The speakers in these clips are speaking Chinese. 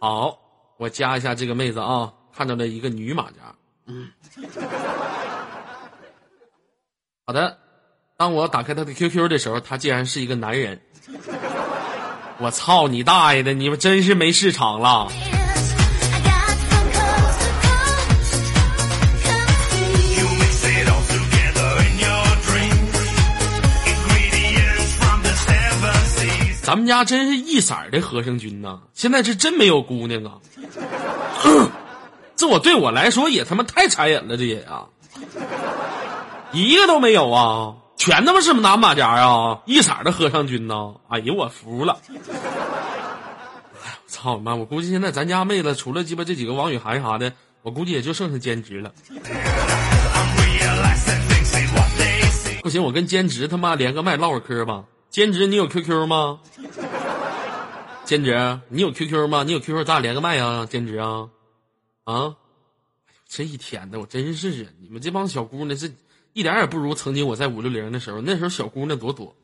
好，我加一下这个妹子啊，看到了一个女马甲。嗯，好的。当我打开她的 QQ 的时候，她竟然是一个男人。我操你大爷的！你们真是没市场了。咱们家真是一色儿的和尚军呐！现在是真没有姑娘啊！这我对我来说也他妈太残忍了，这也啊，一个都没有啊！全他妈是拿马甲啊！一色儿的和尚军呐！哎呀，我服了！哎呀，我操妈！我估计现在咱家妹子除了鸡巴这几个王雨涵啥的，我估计也就剩下兼职了。不行，我跟兼职他妈连个麦唠会嗑吧。兼职，你有 QQ 吗？兼职，你有 QQ 吗？你有 QQ，咱俩连个麦啊！兼职啊，啊！这一天的，我真是啊！你们这帮小姑娘，这一点也不如曾经我在五六零的时候，那时候小姑娘多多。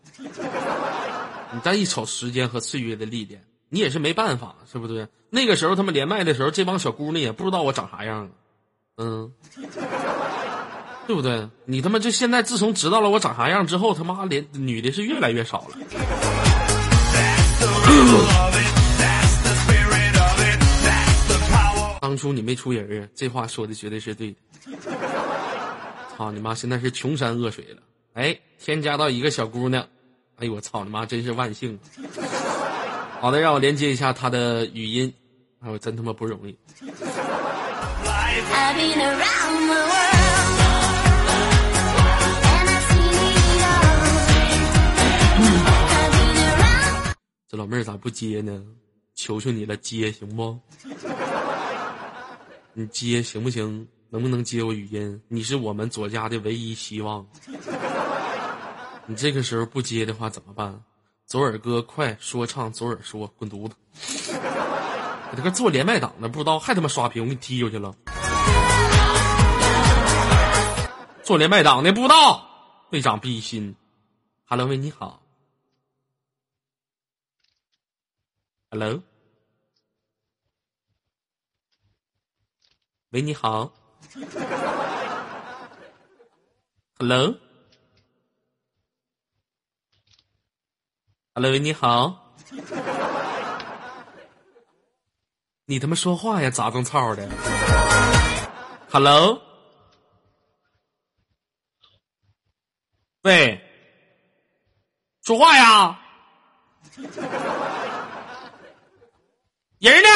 你再一瞅时间和岁月的历练，你也是没办法，是不是？那个时候他们连麦的时候，这帮小姑娘也不知道我长啥样，嗯。对不对？你他妈就现在，自从知道了我长啥样之后，他妈连女的是越来越少了。当初你没出人啊，这话说的绝对是对的。操你妈！现在是穷山恶水了。哎，添加到一个小姑娘，哎呦我操你妈！真是万幸。好的，让我连接一下她的语音。哎我，真他妈不容易。这老妹儿咋不接呢？求求你了，接行不？你接行不行？能不能接我语音？你是我们左家的唯一希望。你这个时候不接的话怎么办？左耳哥，快说唱，左耳说，滚犊子！我这个做连麦党的不知道，还他妈刷屏，我给你踢出去了。做连麦党的不知道，队长必心。Hello，喂，你好。Hello，喂，你好。Hello，Hello，你好。你他妈说话呀，咋种操的？Hello，喂，说话呀。人呢？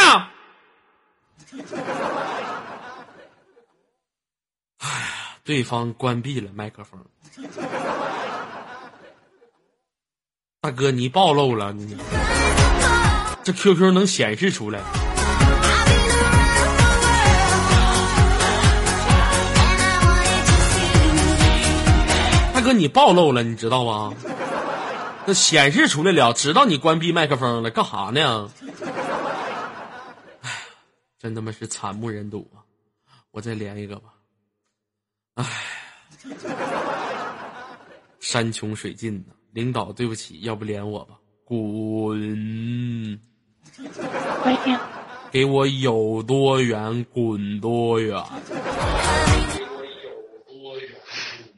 哎呀，对方关闭了麦克风。大哥，你暴露了，你这 QQ 能显示出来。大哥，你暴露了，你知道吗？那显示出来了，知道你关闭麦克风了，干啥呢？真他妈是惨不忍睹啊！我再连一个吧。唉，山穷水尽呐，领导对不起，要不连我吧？滚！给我有多远滚多远！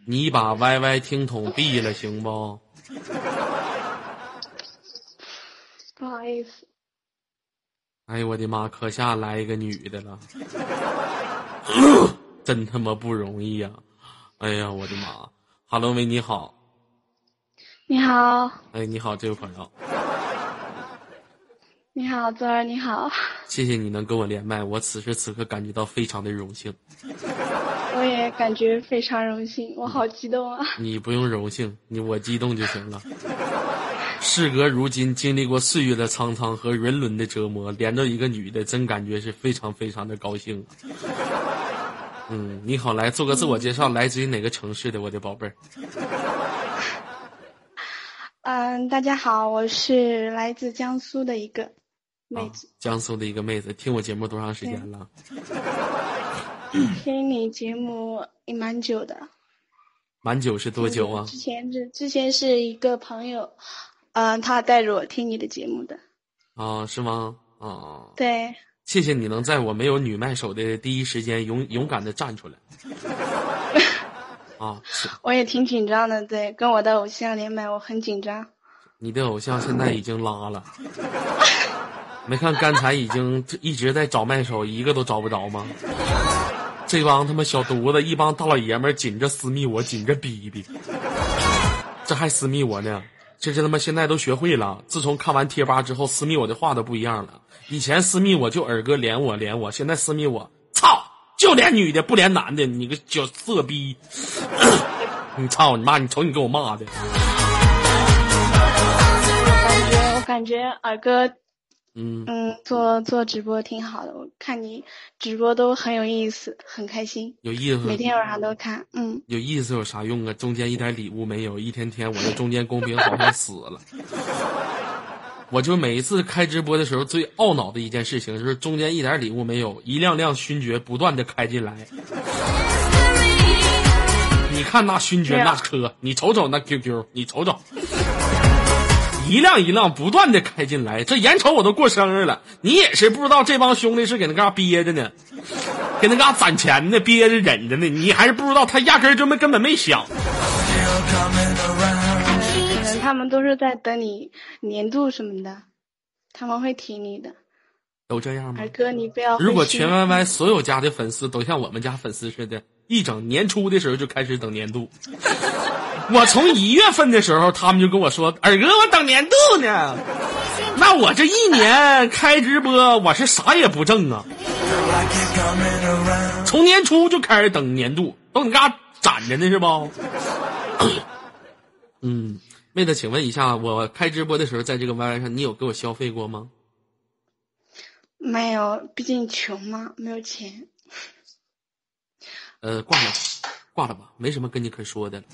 你把 YY 听筒闭了行不？不好意思。哎呦我的妈！可下来一个女的了，真他妈不容易呀！哎呀我的妈！Hello，喂，你好。你好。哎，你好，这位朋友。你好，泽儿，你好。谢谢你能跟我连麦，我此时此刻感觉到非常的荣幸。我也感觉非常荣幸，我好激动啊！你不用荣幸，你我激动就行了。事隔如今，经历过岁月的沧桑和人伦的折磨，连着一个女的，真感觉是非常非常的高兴。嗯，你好，来做个自我介绍，来自于哪个城市的我的宝贝儿？嗯，大家好，我是来自江苏的一个妹子。江苏的一个妹子，听我节目多长时间了？听你节目也蛮久的。蛮久是多久啊？之前是之前是一个朋友。嗯，他带着我听你的节目的，啊，是吗？啊，对，谢谢你能在我没有女麦手的第一时间勇勇敢的站出来。啊，是 我也挺紧张的，对，跟我的偶像连麦，我很紧张。你的偶像现在已经拉了，没看刚才已经一直在找麦手，一个都找不着吗？这帮他妈小犊子，一帮大老爷们儿紧着私密我，紧着逼逼，这还私密我呢？这是他妈现在都学会了。自从看完贴吧之后，私密我的话都不一样了。以前私密我就耳哥连我连我，现在私密我操就连女的不连男的，你个小色逼！你操你妈！你瞅你给我骂的。感觉我感觉耳哥，嗯嗯，做做直播挺好的，我看你直播都很有意思，很开心，有意思。每天晚上都看，嗯。有意思有啥用啊？中间一点礼物没有，一天天我这中间公屏好像死了。我就每一次开直播的时候，最懊恼的一件事情就是中间一点礼物没有，一辆辆勋爵不断的开进来。你看那勋爵那车，你瞅瞅那 QQ，你瞅瞅，一辆一辆不断的开进来。这眼瞅我都过生日了，你也是不知道这帮兄弟是给那嘎憋着呢，给那嘎攒钱呢，憋着忍着呢。你还是不知道他压根儿就没根本没想。可能他们都是在等你年度什么的，他们会提你的。都这样吗二？哥，你不要。如果全 YY 所有家的粉丝都像我们家粉丝似的，一整年初的时候就开始等年度。我从一月份的时候，他们就跟我说：“二哥，我等年度呢。”那我这一年开直播，我是啥也不挣啊。从年初就开始等年度，都你嘎攒着呢是不？嗯，妹子，请问一下，我开直播的时候，在这个 YY 上，你有给我消费过吗？没有，毕竟穷嘛，没有钱。呃，挂了，挂了吧，没什么跟你可说的了。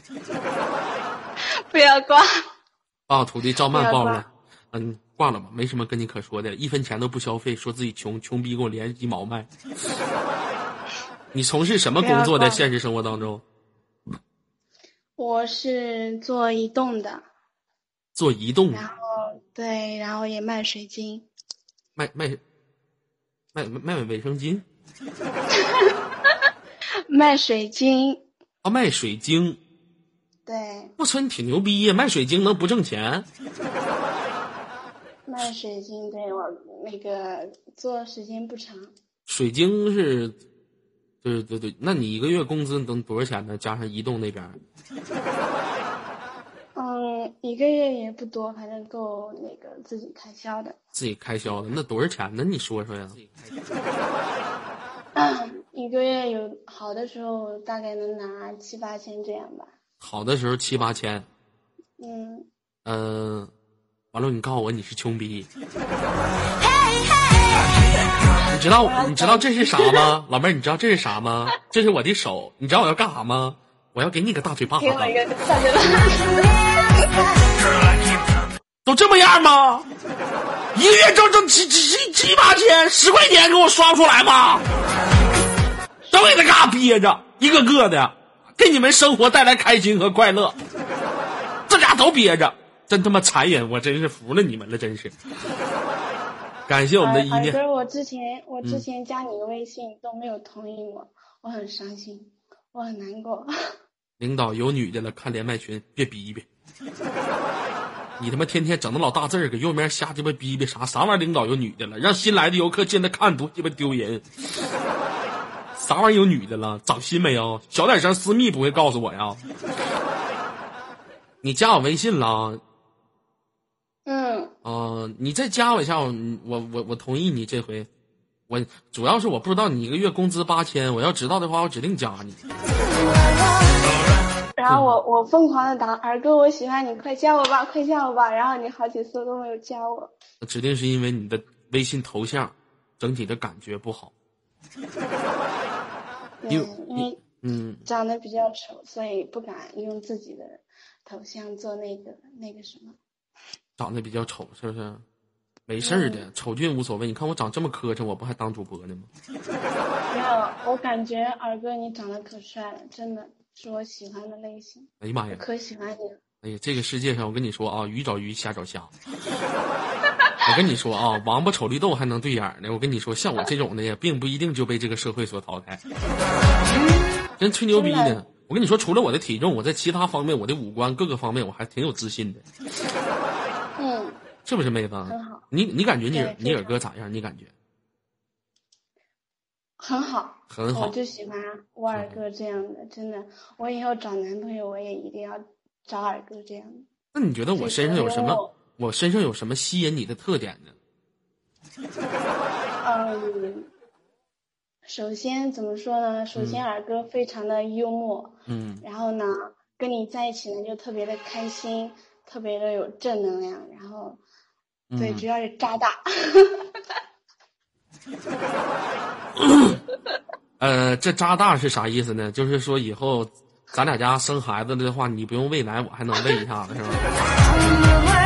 不要挂。把我徒弟赵曼不要报了，嗯，挂了吧，没什么跟你可说的，一分钱都不消费，说自己穷，穷逼给我连鸡毛卖。你从事什么工作？不要挂在现实生活当中，我是做移动的，做移动，然后对，然后也卖水晶。卖卖卖卖卫生巾 卖水晶，啊，卖水晶。对，我操，你挺牛逼呀！卖水晶能不挣钱？卖水晶，对我那个做时间不长，水晶是，对对对，那你一个月工资能多少钱呢？加上移动那边儿，嗯，一个月也不多，反正够那个自己开销的。自己开销的，那多少钱呢？你说说呀？一个月有好的时候大概能拿七八千这样吧。好的时候七八千，嗯，嗯、完了你告诉我你是穷逼，你知道你知道这是啥吗？老妹儿，你知道这是啥吗？这是我的手，你知道我要干啥吗？我要给你个大嘴巴子。都这么样吗？一个月挣挣七七七七八千，十块钱给我刷不出来吗？都给他嘎憋着，一个个的，给你们生活带来开心和快乐，这俩都憋着，真他妈残忍！我真是服了你们了，真是。感谢我们的一念，耳哥，我之前我之嗯前加你的微信都没有同意我，我很伤心，我很难过。领导有女的了，看连麦群别逼逼。你他妈天天整那老大字儿，搁右面瞎鸡巴逼逼啥啥玩意儿？领导有女的了，让新来的游客进来看多鸡巴丢人。啥玩意儿有女的了？长心没有？小点声，私密不会告诉我呀？你加我微信了嗯，啊、你再加我一下，我我我我同意你这回。我主要是我不知道你一个月工资八千，我要知道的话，我指定加你。然后我我疯狂的打耳哥，我喜欢你，快加我吧，快加我吧。然后你好几次都没有加我。指定是因为你的微信头像整体的感觉不好。对，因为因为嗯，长得比较丑，所以不敢用自己的头像做那个那个什么。长得比较丑，是不是？没事儿的，丑俊无所谓。你看我长这么磕碜，我不还当主播呢吗？没有，我感觉二哥你长得可帅了，真的是我喜欢的类型，哎呀妈呀！可喜欢你了。哎呀，这个世界上我跟你说啊，鱼找鱼，虾找虾。我跟你说啊，王八瞅绿豆还能对眼呢。我跟你说，像我这种的也并不一定就被这个社会所淘汰。真吹牛逼呢！我跟你说，除了我的体重，我在其他方面，我的五官各个方面，我还挺有自信的。嗯，是不是妹子？很好。你你感觉你你耳哥咋样？你感觉？很好，很好我就喜欢我二哥这样的，真的。我以后找男朋友，我也一定要找二哥这样的。那你觉得我身上有什么？我身上有什么吸引你的特点呢？嗯，首先怎么说呢？首先二哥非常的幽默，嗯，然后呢，跟你在一起呢就特别的开心，特别的有正能量，然后，对，嗯主要是渣大。呃，这渣大是啥意思呢？就是说以后咱俩家生孩子的话，你不用喂奶，我还能喂一下子，是吧？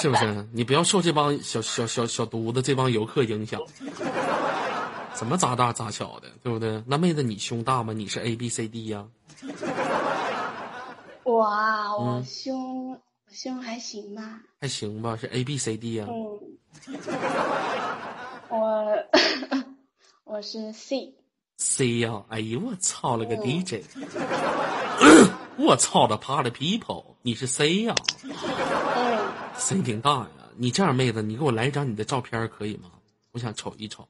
是不是？你不要受这帮小小小小犊子这帮游客影响。怎么咋大咋小的，对不对？那妹子你胸大吗？你是 A B C D 呀、我啊，我嗯胸、我胸还行吧，还行吧？是 A B C D 呀、嗯，我 我是 C，C 呀、哎呦我操了个嗯 DJ！我操的怕的 people！你是 C 呀、嗯，C 挺大呀。你这样妹子，你给我来一张你的照片可以吗？我想瞅一瞅。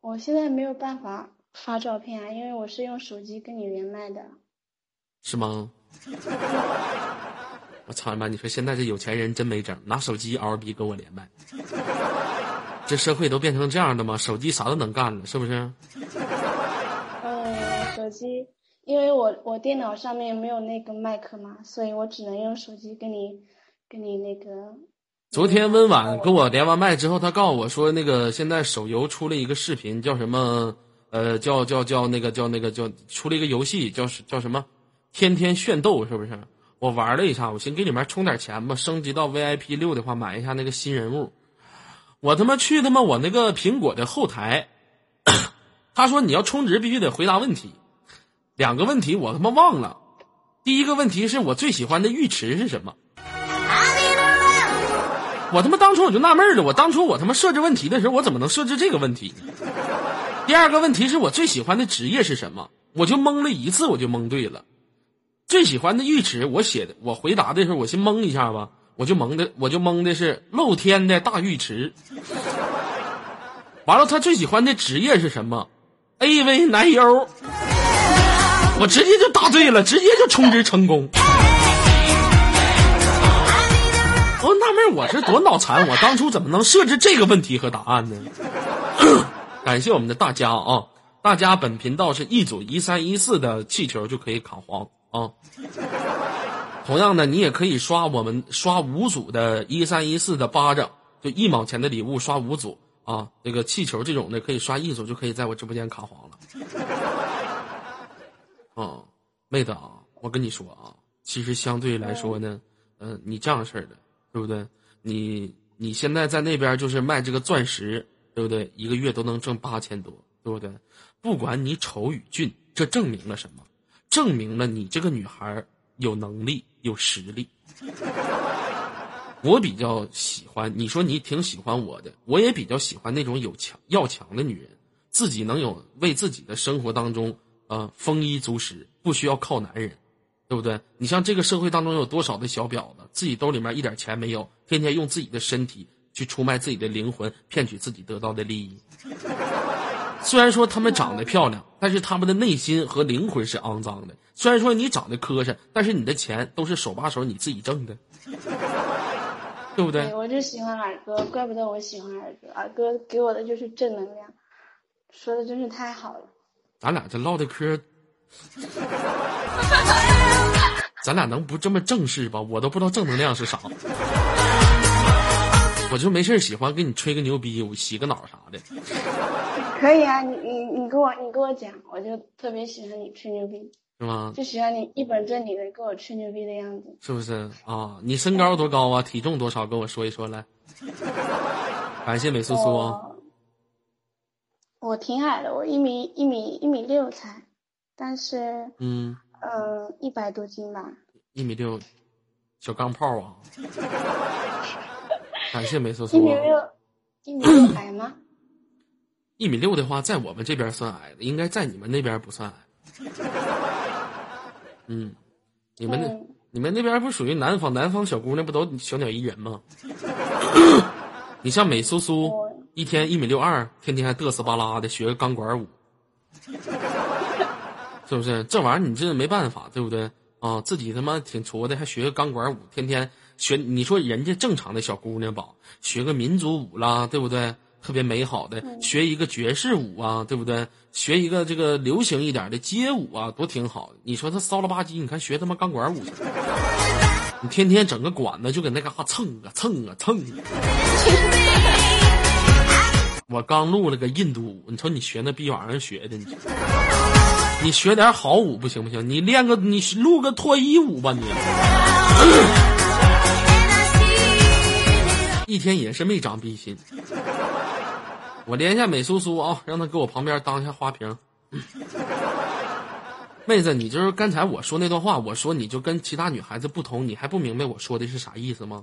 我现在没有办法发照片啊，因为我是用手机跟你连麦的。是吗？我操你妈！你说现在这有钱人真没整，拿手机嗷逼跟我连麦。这社会都变成这样的吗？手机啥都能干了，是不是？嗯，手机，因为我我电脑上面没有那个麦克嘛，所以我只能用手机跟你跟你那个。昨天温婉跟我连完麦之后，他告诉我说，那个现在手游出了一个视频，叫什么？呃，叫叫叫那个叫那个叫出了一个游戏，叫叫什么？天天炫斗是不是？我玩了一下，我寻思给里面充点钱吧，升级到 VIP 六的话，买一下那个新人物。我他妈去他妈我那个苹果的后台，他说你要充值必须得回答问题，两个问题我他妈忘了。第一个问题是我最喜欢的浴池是什么？我他妈当初我就纳闷了，我当初我他妈设置问题的时候，我怎么能设置这个问题？第二个问题是我最喜欢的职业是什么？我就蒙了一次，我就蒙对了。最喜欢的浴池，我写的，我回答的时候，我先蒙一下吧，我就蒙的，我就蒙的是露天的大浴池。完了，他最喜欢的职业是什么？AV 男优。我直接就答对了，直接就充值成功。我纳闷，我是多脑残，我当初怎么能设置这个问题和答案呢？感谢我们的大家啊！大家本频道是一组一三一四的气球就可以卡黄啊。同样的，你也可以刷我们刷五组的一三一四的巴掌，就一毛钱的礼物刷五组啊。这个气球这种的可以刷一组就可以在我直播间卡黄了。啊，妹子啊，我跟你说啊，其实相对来说呢，嗯、你这样式的，对不对？你你现在在那边就是卖这个钻石，对不对？一个月都能挣八千多，对不对？不管你丑与俊，这证明了什么？证明了你这个女孩有能力、有实力。我比较喜欢，你说你挺喜欢我的，我也比较喜欢那种有强要强的女人，自己能有为自己的生活当中呃丰衣足食，不需要靠男人，对不对？你像这个社会当中有多少的小婊子，自己兜里面一点钱没有，天天用自己的身体去出卖自己的灵魂，骗取自己得到的利益。虽然说他们长得漂亮，但是他们的内心和灵魂是肮脏的。虽然说你长得磕碜，但是你的钱都是手把手你自己挣的，对不对对，？我就喜欢二哥，怪不得我喜欢二哥，二哥给我的就是正能量，说的真是太好了。咱俩这唠的嗑，咱俩能不这么正式吧？我都不知道正能量是啥。我就没事儿喜欢给你吹个牛逼，我洗个脑啥的。可以啊，你你你跟我你跟我讲，我就特别喜欢你吹牛逼，是吗？就喜欢你一本正经的跟我吹牛逼的样子。是不是啊？你身高多高啊？体重多少？跟我说一说来。感谢美苏苏啊！我我挺矮的，我一米一米一米六才，但是嗯，嗯一百多斤吧。一米六，小钢炮啊！感谢美苏一苏啊。米六，一米六 矮吗？一米六的话，在我们这边算矮的，应该在你们那边不算矮。嗯，你们那、嗯你们那边不属于南方，南方小姑娘不都小鸟依人吗？你像美苏苏我，一天一米六二，天天还嘚瑟巴拉的学个钢管舞，是不是？这玩意儿你这没办法，对不对？啊，自己他妈挺矬的，还学个钢管舞，天天学。你说人家正常的小姑娘吧，学个民族舞啦，对不对？特别美好的，学一个爵士舞啊，对不对？学一个这个流行一点的街舞啊，多挺好。你说他骚了吧唧，你看学他妈钢管舞去，你天天整个管子就搁那嘎蹭啊蹭啊蹭啊。我刚录了个印度舞，你瞅你学那逼玩意儿学的，你你学点好舞不行不行？你练个你录个脱衣舞吧你。一天也是没长逼心。我连一下美苏苏啊，让她给我旁边当一下花瓶。妹子，你就是刚才我说那段话，我说你就跟其他女孩子不同，你还不明白我说的是啥意思吗？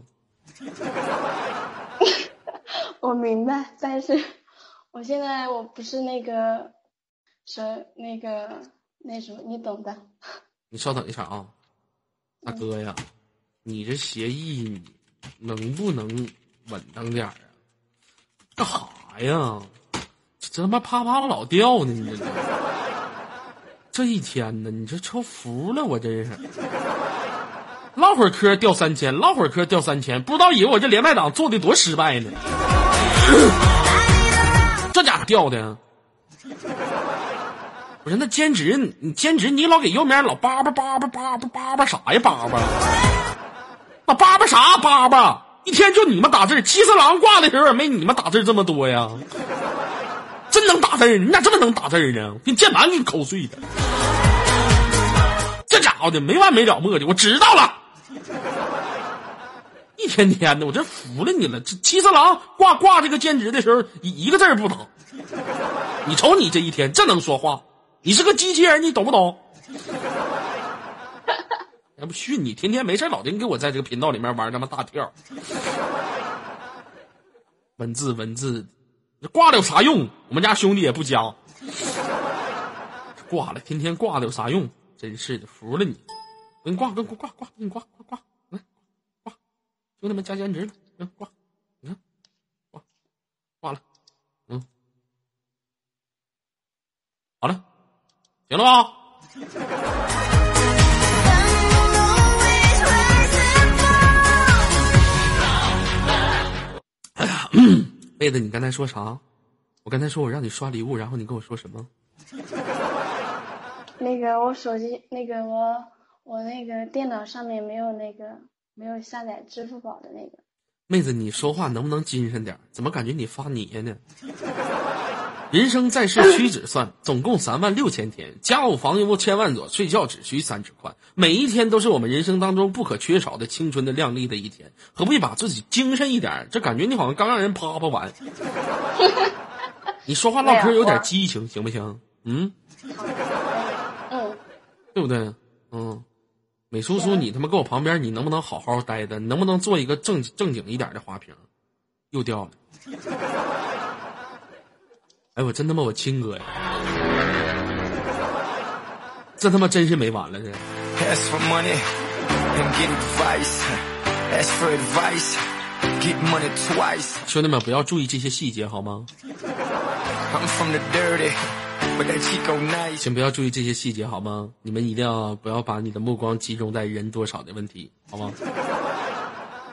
我明白，但是我现在我不是那个，是那个那什么，你懂的。你稍等一下啊，大哥呀，你这协议你能不能稳当点儿啊？干啥呀？这他妈啪啪老掉呢！你这这一天呢，你这成服了我真是。唠会儿嗑掉三千，唠会儿嗑掉三千，不知道以为我这连麦党做的多失败呢。这家伙掉的，不是那兼职，你兼职你老给右面老叭叭叭叭叭叭叭叭啥呀叭叭？那叭叭啥叭叭？一天就你们打字，七色狼挂的时候也没你们打字这么多呀。真能打字，你咋这么能打字呢？给键盘给你抠碎的。这家伙的没完没了磨叽，我知道了。一天天的，我真服了你了。这七色狼挂挂这个兼职的时候，一一个字儿不懂。你瞅你这一天，这能说话？你是个机器人，你懂不懂？要不训你，天天没事老丁给我在这个频道里面玩他妈大跳。文字文字，这挂了有啥用？我们家兄弟也不加，挂了，天天挂了有啥用？真是的，服了你！给你挂，给你挂挂，给你挂挂挂，来挂，兄弟们加兼职了，行挂，你看挂挂了，嗯，好了，行了吧？妹子，你刚才说啥？我刚才说我让你刷礼物，然后你跟我说什么？那个我手机那个我我那个电脑上面没有那个没有下载支付宝的那个。妹子，你说话能不能精神点？怎么感觉你发黏呢？人生在世屈指算，总共三万六千天，家务房屋千万座，睡觉只需三尺宽。每一天都是我们人生当中不可缺少的青春的靓丽的一天，何必把自己精神一点？这感觉你好像刚让人啪啪完。你说话唠嗑有点激情，行不行？嗯，嗯，对不对？嗯，美叔叔，你他妈搁我旁边，你能不能好好待着？你能不能做一个正正经一点的花瓶？又掉了。哎，我真他妈我亲哥呀！这他妈真是没完了这。Ask for money advice. Ask for advice, get money twice. 兄弟们，不要注意这些细节好吗？I'm from the dirty, 请不要注意这些细节好吗？你们一定要不要把你的目光集中在人多少的问题，好吗？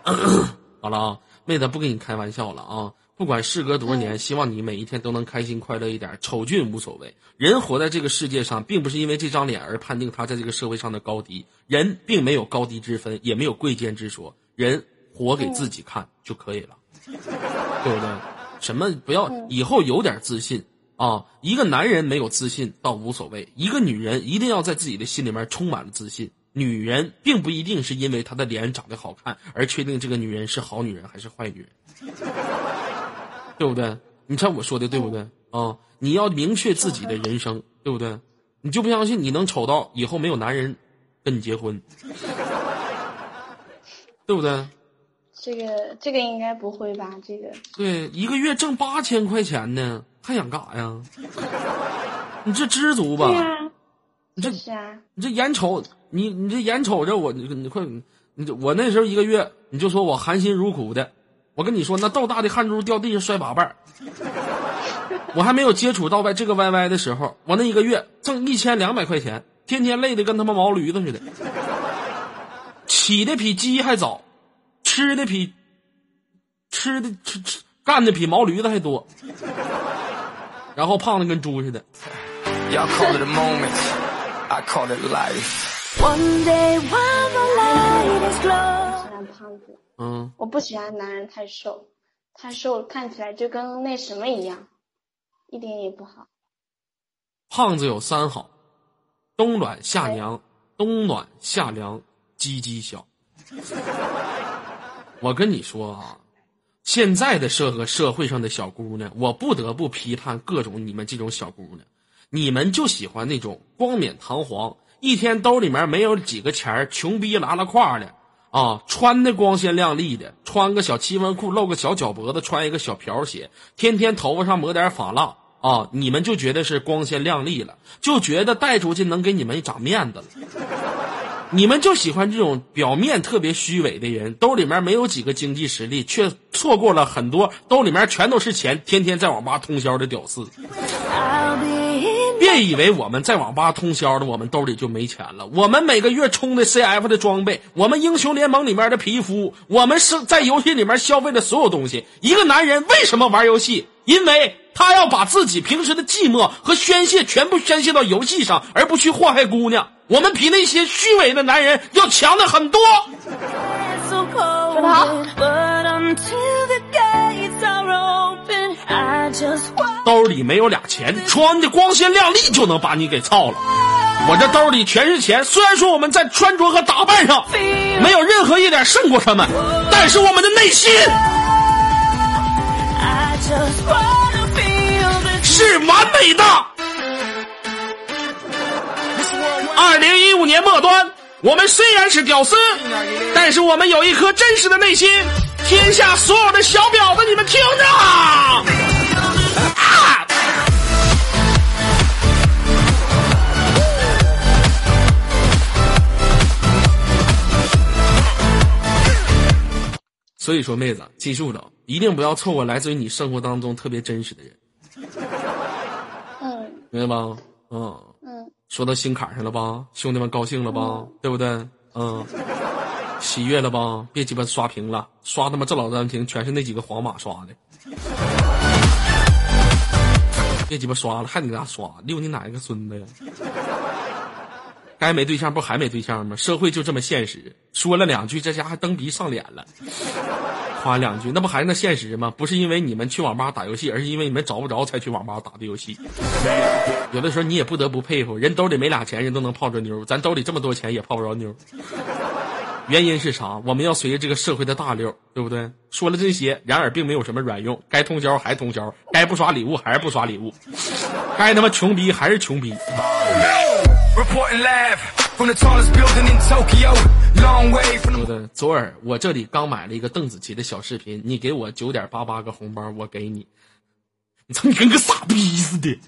好了啊，妹子不跟你开玩笑了啊！不管事隔多少年，希望你每一天都能开心快乐一点。丑俊无所谓，人活在这个世界上，并不是因为这张脸而判定他在这个社会上的高低。人并没有高低之分，也没有贵贱之说，人活给自己看就可以了，对不对？什么不要以后有点自信啊！一个男人没有自信倒无所谓，一个女人一定要在自己的心里面充满了自信。女人并不一定是因为她的脸长得好看而确定这个女人是好女人还是坏女人，对不对？你看我说的对不对啊？你要明确自己的人生，对不对？你就不相信你能丑到以后没有男人跟你结婚？对不对？这个这个应该不会吧？这个对，一个月挣八千块钱呢，还想干啥呀？你这知足吧？对啊，你这是啊，你这眼瞅你你这眼瞅着我，你你快你这我那时候一个月，你就说我含辛茹苦的，我跟你说那豆大的汗珠掉地上摔八瓣儿我还没有接触到外这个 YY 的时候，我那一个月挣一千两百块钱，天天累的跟他妈毛驴子似的，起的比鸡还早，吃的比吃的吃吃干的比毛驴子还多，然后胖的跟猪似的。胖子，嗯，我不喜欢男人太瘦，太瘦看起来就跟那什么一样，一点也不好。胖子有三好：冬暖夏凉，冬暖夏凉，鸡鸡小。我跟你说啊，现在的社和社会上的小姑娘，我不得不批判各种你们这种小姑娘，你们就喜欢那种光冕堂皇，一天兜里面没有几个钱穷逼拉拉胯的啊，穿的光鲜亮丽的，穿个小七分裤，露个小脚脖子，穿一个小瓢鞋，天天头发上抹点发蜡啊，你们就觉得是光鲜亮丽了，就觉得带出去能给你们长面子了。你们就喜欢这种表面特别虚伪的人，兜里面没有几个经济实力，却错过了很多兜里面全都是钱，天天在网吧通宵的屌丝。别以为我们在网吧通宵的，我们兜里就没钱了。我们每个月充的 CF 的装备，我们英雄联盟里面的皮肤，我们是在游戏里面消费的所有东西。一个男人为什么玩游戏？因为他要把自己平时的寂寞和宣泄全部宣泄到游戏上，而不去祸害姑娘。我们比那些虚伪的男人要强的很多。so cold, but until the gates are open, I just want 兜里没有俩钱，穿的光鲜亮丽就能把你给操了。我这兜里全是钱，虽然说我们在穿着和打扮上没有任何一点胜过他们，但是我们的内心是完美的。二零一五年末端，我们虽然是屌丝，但是我们有一颗真实的内心。天下所有的小婊子，你们听着！啊！所以说，妹子，记住了，一定不要错过来自于你生活当中特别真实的人，嗯明白吧？嗯。嗯，说到心坎上了吧？兄弟们高兴了吧？对不对？嗯，喜悦了吧？别鸡巴刷屏了，刷他妈这老三屏全是那几个皇马刷的。别鸡巴刷了，还你咋刷？溜你哪一个孙子呀？该没对象不还没对象吗？社会就这么现实。说了两句，这家还蹬鼻上脸了。夸两句，那不还是那现实吗？不是因为你们去网吧打游戏，而是因为你们找不着才去网吧打的游戏。有的时候你也不得不佩服，人兜里没俩钱，人都能泡着妞，咱兜里这么多钱也泡不着妞。原因是啥？我们要随着这个社会的大流，对不对？说了这些，然而并没有什么卵用，该通宵还通宵，该不刷礼物还是不刷礼物，该他妈穷逼还是穷逼。对的，昨儿我这里刚买了一个邓紫棋的小视频，你给我九点八八个红包，我给你。你瞅你跟个傻逼似的。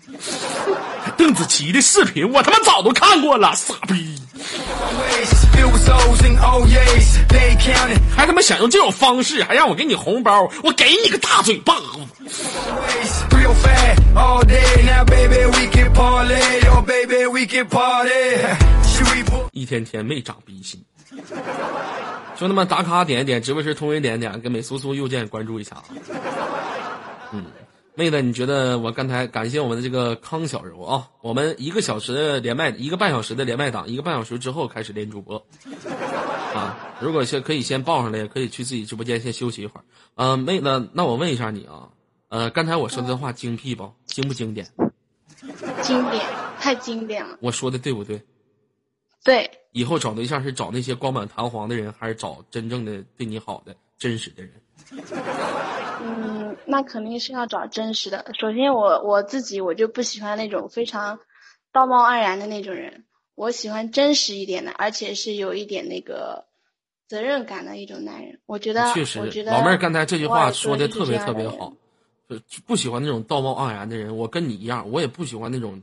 邓紫棋的视频，我他妈早都看过了，傻逼！还他妈想用这种方式，还让我给你红包，我给你个大嘴巴子！一天天没长逼心，兄弟们打卡点一点，直播时通一点点，给美苏苏右键关注一下。嗯，妹子，你觉得我刚才感谢我们的这个康小柔啊，我们一个小时的连麦，一个半小时的连麦档，一个半小时之后开始连主播啊。如果先可以先报上来，也可以去自己直播间先休息一会儿。嗯、妹子，那我问一下你啊，呃，刚才我说的话精辟不？经不经典？经典，太经典了。我说的对不对？对，以后找对象是找那些光满堂皇的人，还是找真正的对你好的、真实的人？嗯，那肯定是要找真实的。首先我，我自己我就不喜欢那种非常道貌岸然的那种人，我喜欢真实一点的，而且是有一点那个责任感的一种男人。我觉得，确实我觉，得老妹儿刚才这句话说的特别特别好，就不喜欢那种道貌岸然的人。我跟你一样，我也不喜欢那种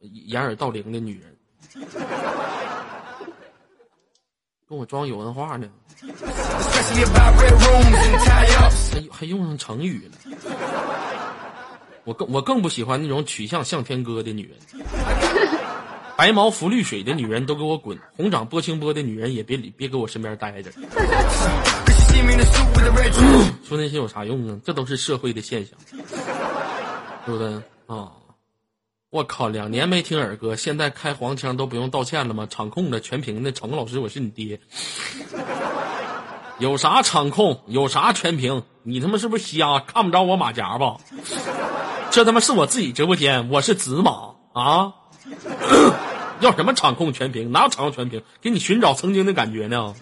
掩耳盗铃的女人。跟我装有文化呢，用上成语了。我更我更不喜欢那种取向向天歌的女人，白毛浮绿水的女人都给我滚，红掌拨清波的女人也别理别搁我身边待着。说那些有啥用啊？这都是社会的现象，对不对啊？我靠，两年没听耳歌，现在开黄腔都不用道歉了吗？场控的全屏的程老师，我是你爹。有啥场控？有啥全屏？你他妈是不是瞎？看不着我马甲吧？这他妈是我自己直播间，我是紫马啊！要什么场控全屏？哪有场控全屏？给你寻找曾经的感觉呢？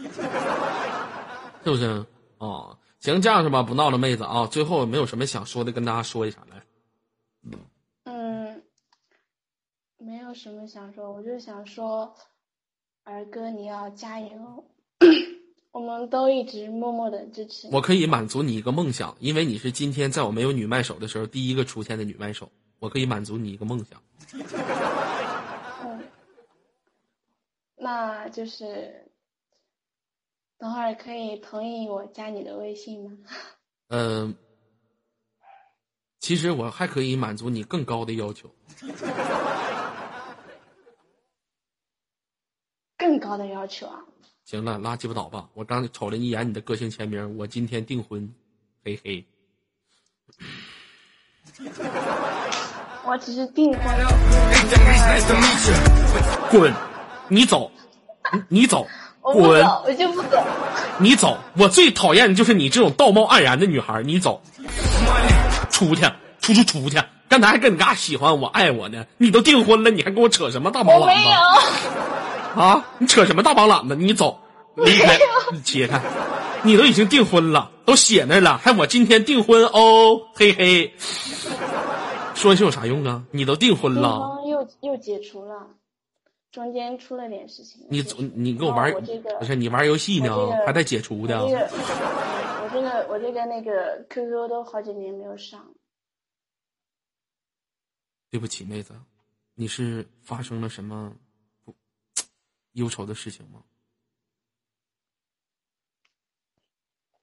是不是？哦，行，这样是吧？不闹了，妹子啊！最后有没有什么想说的，跟大家说一下来。嗯，没有什么想说，我就想说，儿哥你要加油，我们都一直默默的支持。我可以满足你一个梦想，因为你是今天在我没有女麦手的时候第一个出现的女麦手，我可以满足你一个梦想。嗯，那就是等会儿可以同意我加你的微信吗？嗯、其实我还可以满足你更高的要求。更高的要求啊！行了，拉鸡巴倒吧！我刚瞅了一眼你的个性签名，我今天订婚，嘿嘿。我只是订婚.滚！你走，你你走，滚！走，我就不走。你走！我最讨厌的就是你这种道貌岸然的女孩，你走.出去，出去出去！刚才还跟你嘎喜欢我、爱我呢，你都订婚了，你还跟我扯什么大毛我没有，啊？你扯什么大膀揽子？你走，离开，你切开！你都已经订婚了，都写那了，还我今天订婚哦，嘿嘿。说这有啥用啊？你都订婚了，又又解除了，中间出了点事情。你走，你跟我玩我这个不是你玩游戏呢这，个还带解除的我这个，嗯 我这个我这个那个 QQ 都好几年没有上，对不起，妹子，你是发生了什么不忧愁的事情吗？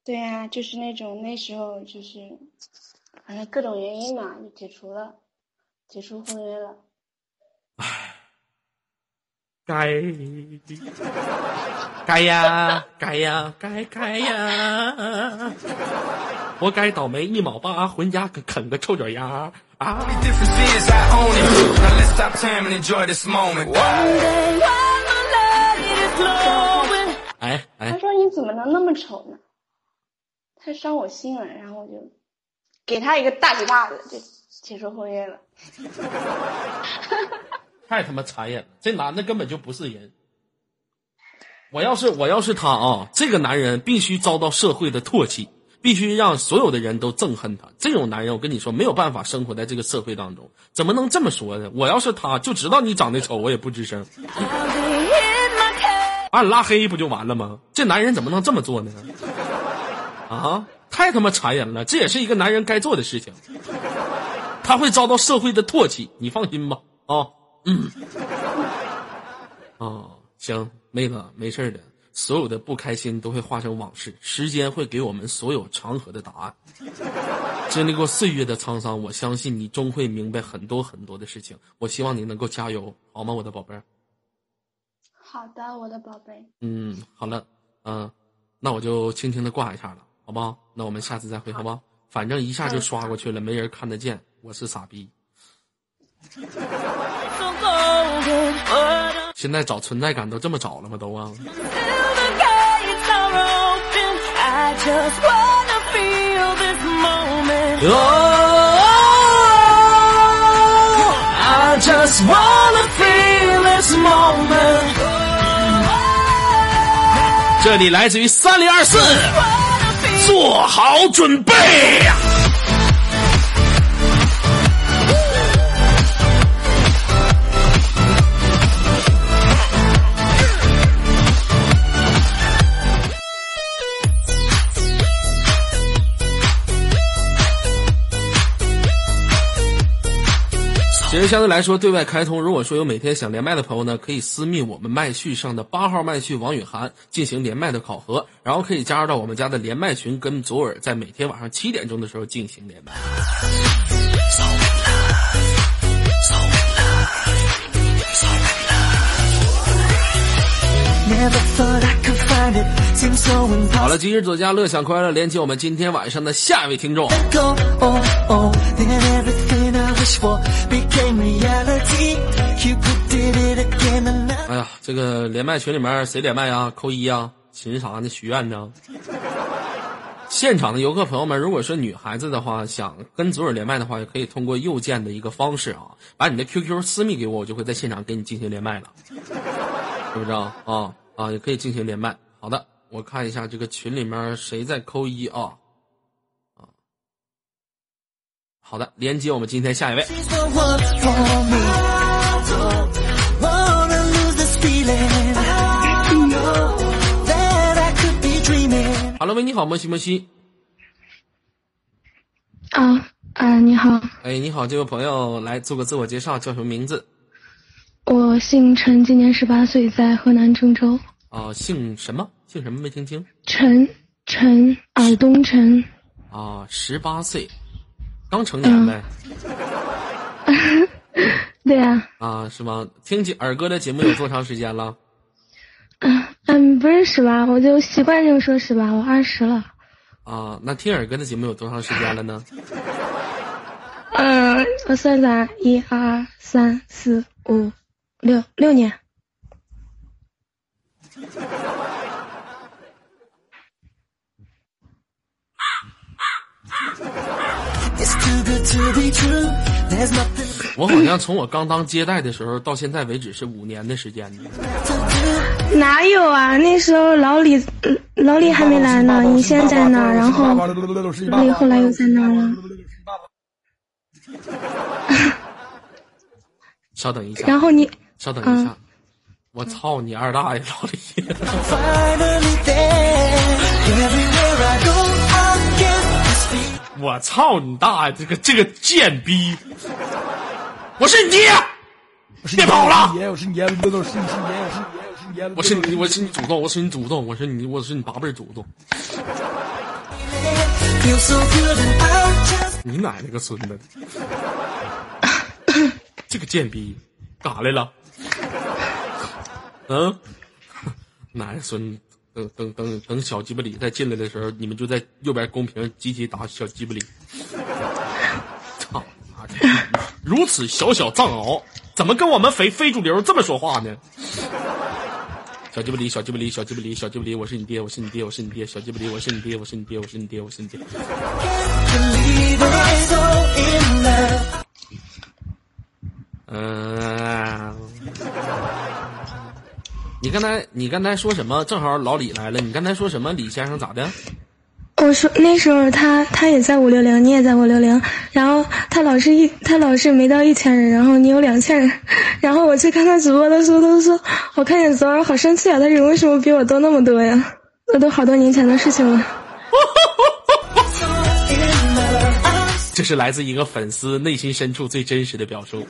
对呀、就是那种那时候就是，反正各种原因嘛，就解除了，解除婚约了。该该呀，该呀，该该呀！活该倒霉一毛八，回家啃啃个臭脚丫啊！Glowing, 哎他哎，说你怎么能那么丑呢？太伤我心了，然后我就给他一个大嘴巴子，就解除婚约了。太他妈残忍了！这男的根本就不是人。我要是我要是他啊，这个男人必须遭到社会的唾弃，必须让所有的人都憎恨他。这种男人，我跟你说没有办法生活在这个社会当中。怎么能这么说呢？我要是他，就知道你长得丑，我也不吱声，把你拉黑不就完了吗？这男人怎么能这么做呢？啊，太他妈残忍了！这也是一个男人该做的事情。他会遭到社会的唾弃，你放心吧。啊，嗯，啊，行，妹子，没事的。所有的不开心都会化成往事，时间会给我们所有长河的答案。经历过岁月的沧桑，我相信你终会明白很多很多的事情。我希望你能够加油，好吗，我的宝贝儿？好的，我的宝贝，嗯，好了，嗯、那我就轻轻的挂一下了，好不好？那我们下次再会，好不好？反正一下就刷过去了，没人看得见，我是傻逼。现在找存在感都这么找了吗？都啊 I just wanna feel this moment. 这里来自于三零二四，做好准备呀！其相对来说，对外开通，如果说有每天想连麦的朋友呢，可以私密我们麦序上的八号麦序王雨涵进行连麦的考核，然后可以加入到我们家的连麦群，跟左耳在每天晚上七点钟的时候进行连麦。好了，今日左家乐享快乐连接我们今天晚上的下一位听众。哎呀，这个连麦群里面谁连麦啊？扣一啊！寻啥呢？许愿呢？现场的游客朋友们，如果是女孩子的话，想跟左耳连麦的话，也可以通过右键的一个方式啊，把你的 QQ 私密给我，我就会在现场给你进行连麦了，是不是啊啊？啊，也可以进行连麦。好的，我看一下这个群里面谁在扣一啊？啊，好的，连接我们今天下一位。Hello，喂，你好，莫西莫西。啊啊，你好。哎，你好，这位朋友，来做个自我介绍，叫什么名字？我姓陈，今年十八岁，在河南郑州。啊，姓什么？姓什么？没听清。陈陈尔东陈。啊，十八岁，刚成年呗。对呀。啊，是吗？听姐尔哥的节目有多长时间了？嗯嗯，不是十八，我就习惯性说十八，我二十了。啊，那听尔哥的节目有多长时间了呢？嗯，我算算，一二三四五六六年。我好像从我刚当接待的时候到现在为止是五年的时间呢。哪有啊？那时候老李老李还没来呢，你先在那儿，然后老李后来又在那儿了。稍等一下。然后你稍等一下。我操你二大爷老李！我操你大爷这个这个贱逼！我是你爹！别跑了！我是你爷，我是你爷，我是你爷，我是你，我是你祖宗，我是你祖宗，我是你，我是你八辈祖宗。你奶奶个孙子！这个贱逼，干啥来了？嗯，奶孙，等等等等，小鸡巴里再进来的时候，你们就在右边公屏集体打小鸡巴里。操妈的！如此小小藏獒，怎么跟我们非非主流这么说话呢？小鸡巴里，小鸡巴里，小鸡巴里，小鸡巴里，我是你爹，我是你爹，我是你爹，小鸡巴里，我是你爹，我是你爹，我是你爹，我是你爹。嗯。你刚才你刚才说什么？正好老李来了。你刚才说什么？李先生咋的？我说那时候他他也在五六零，你也在五六零，然后他老是一他老是没到一千人，然后你有两千人，然后我去看他直播的时候，他说我看见昨晚好生气啊，他人为什么比我多那么多呀？那都好多年前的事情了。这是来自一个粉丝内心深处最真实的表述。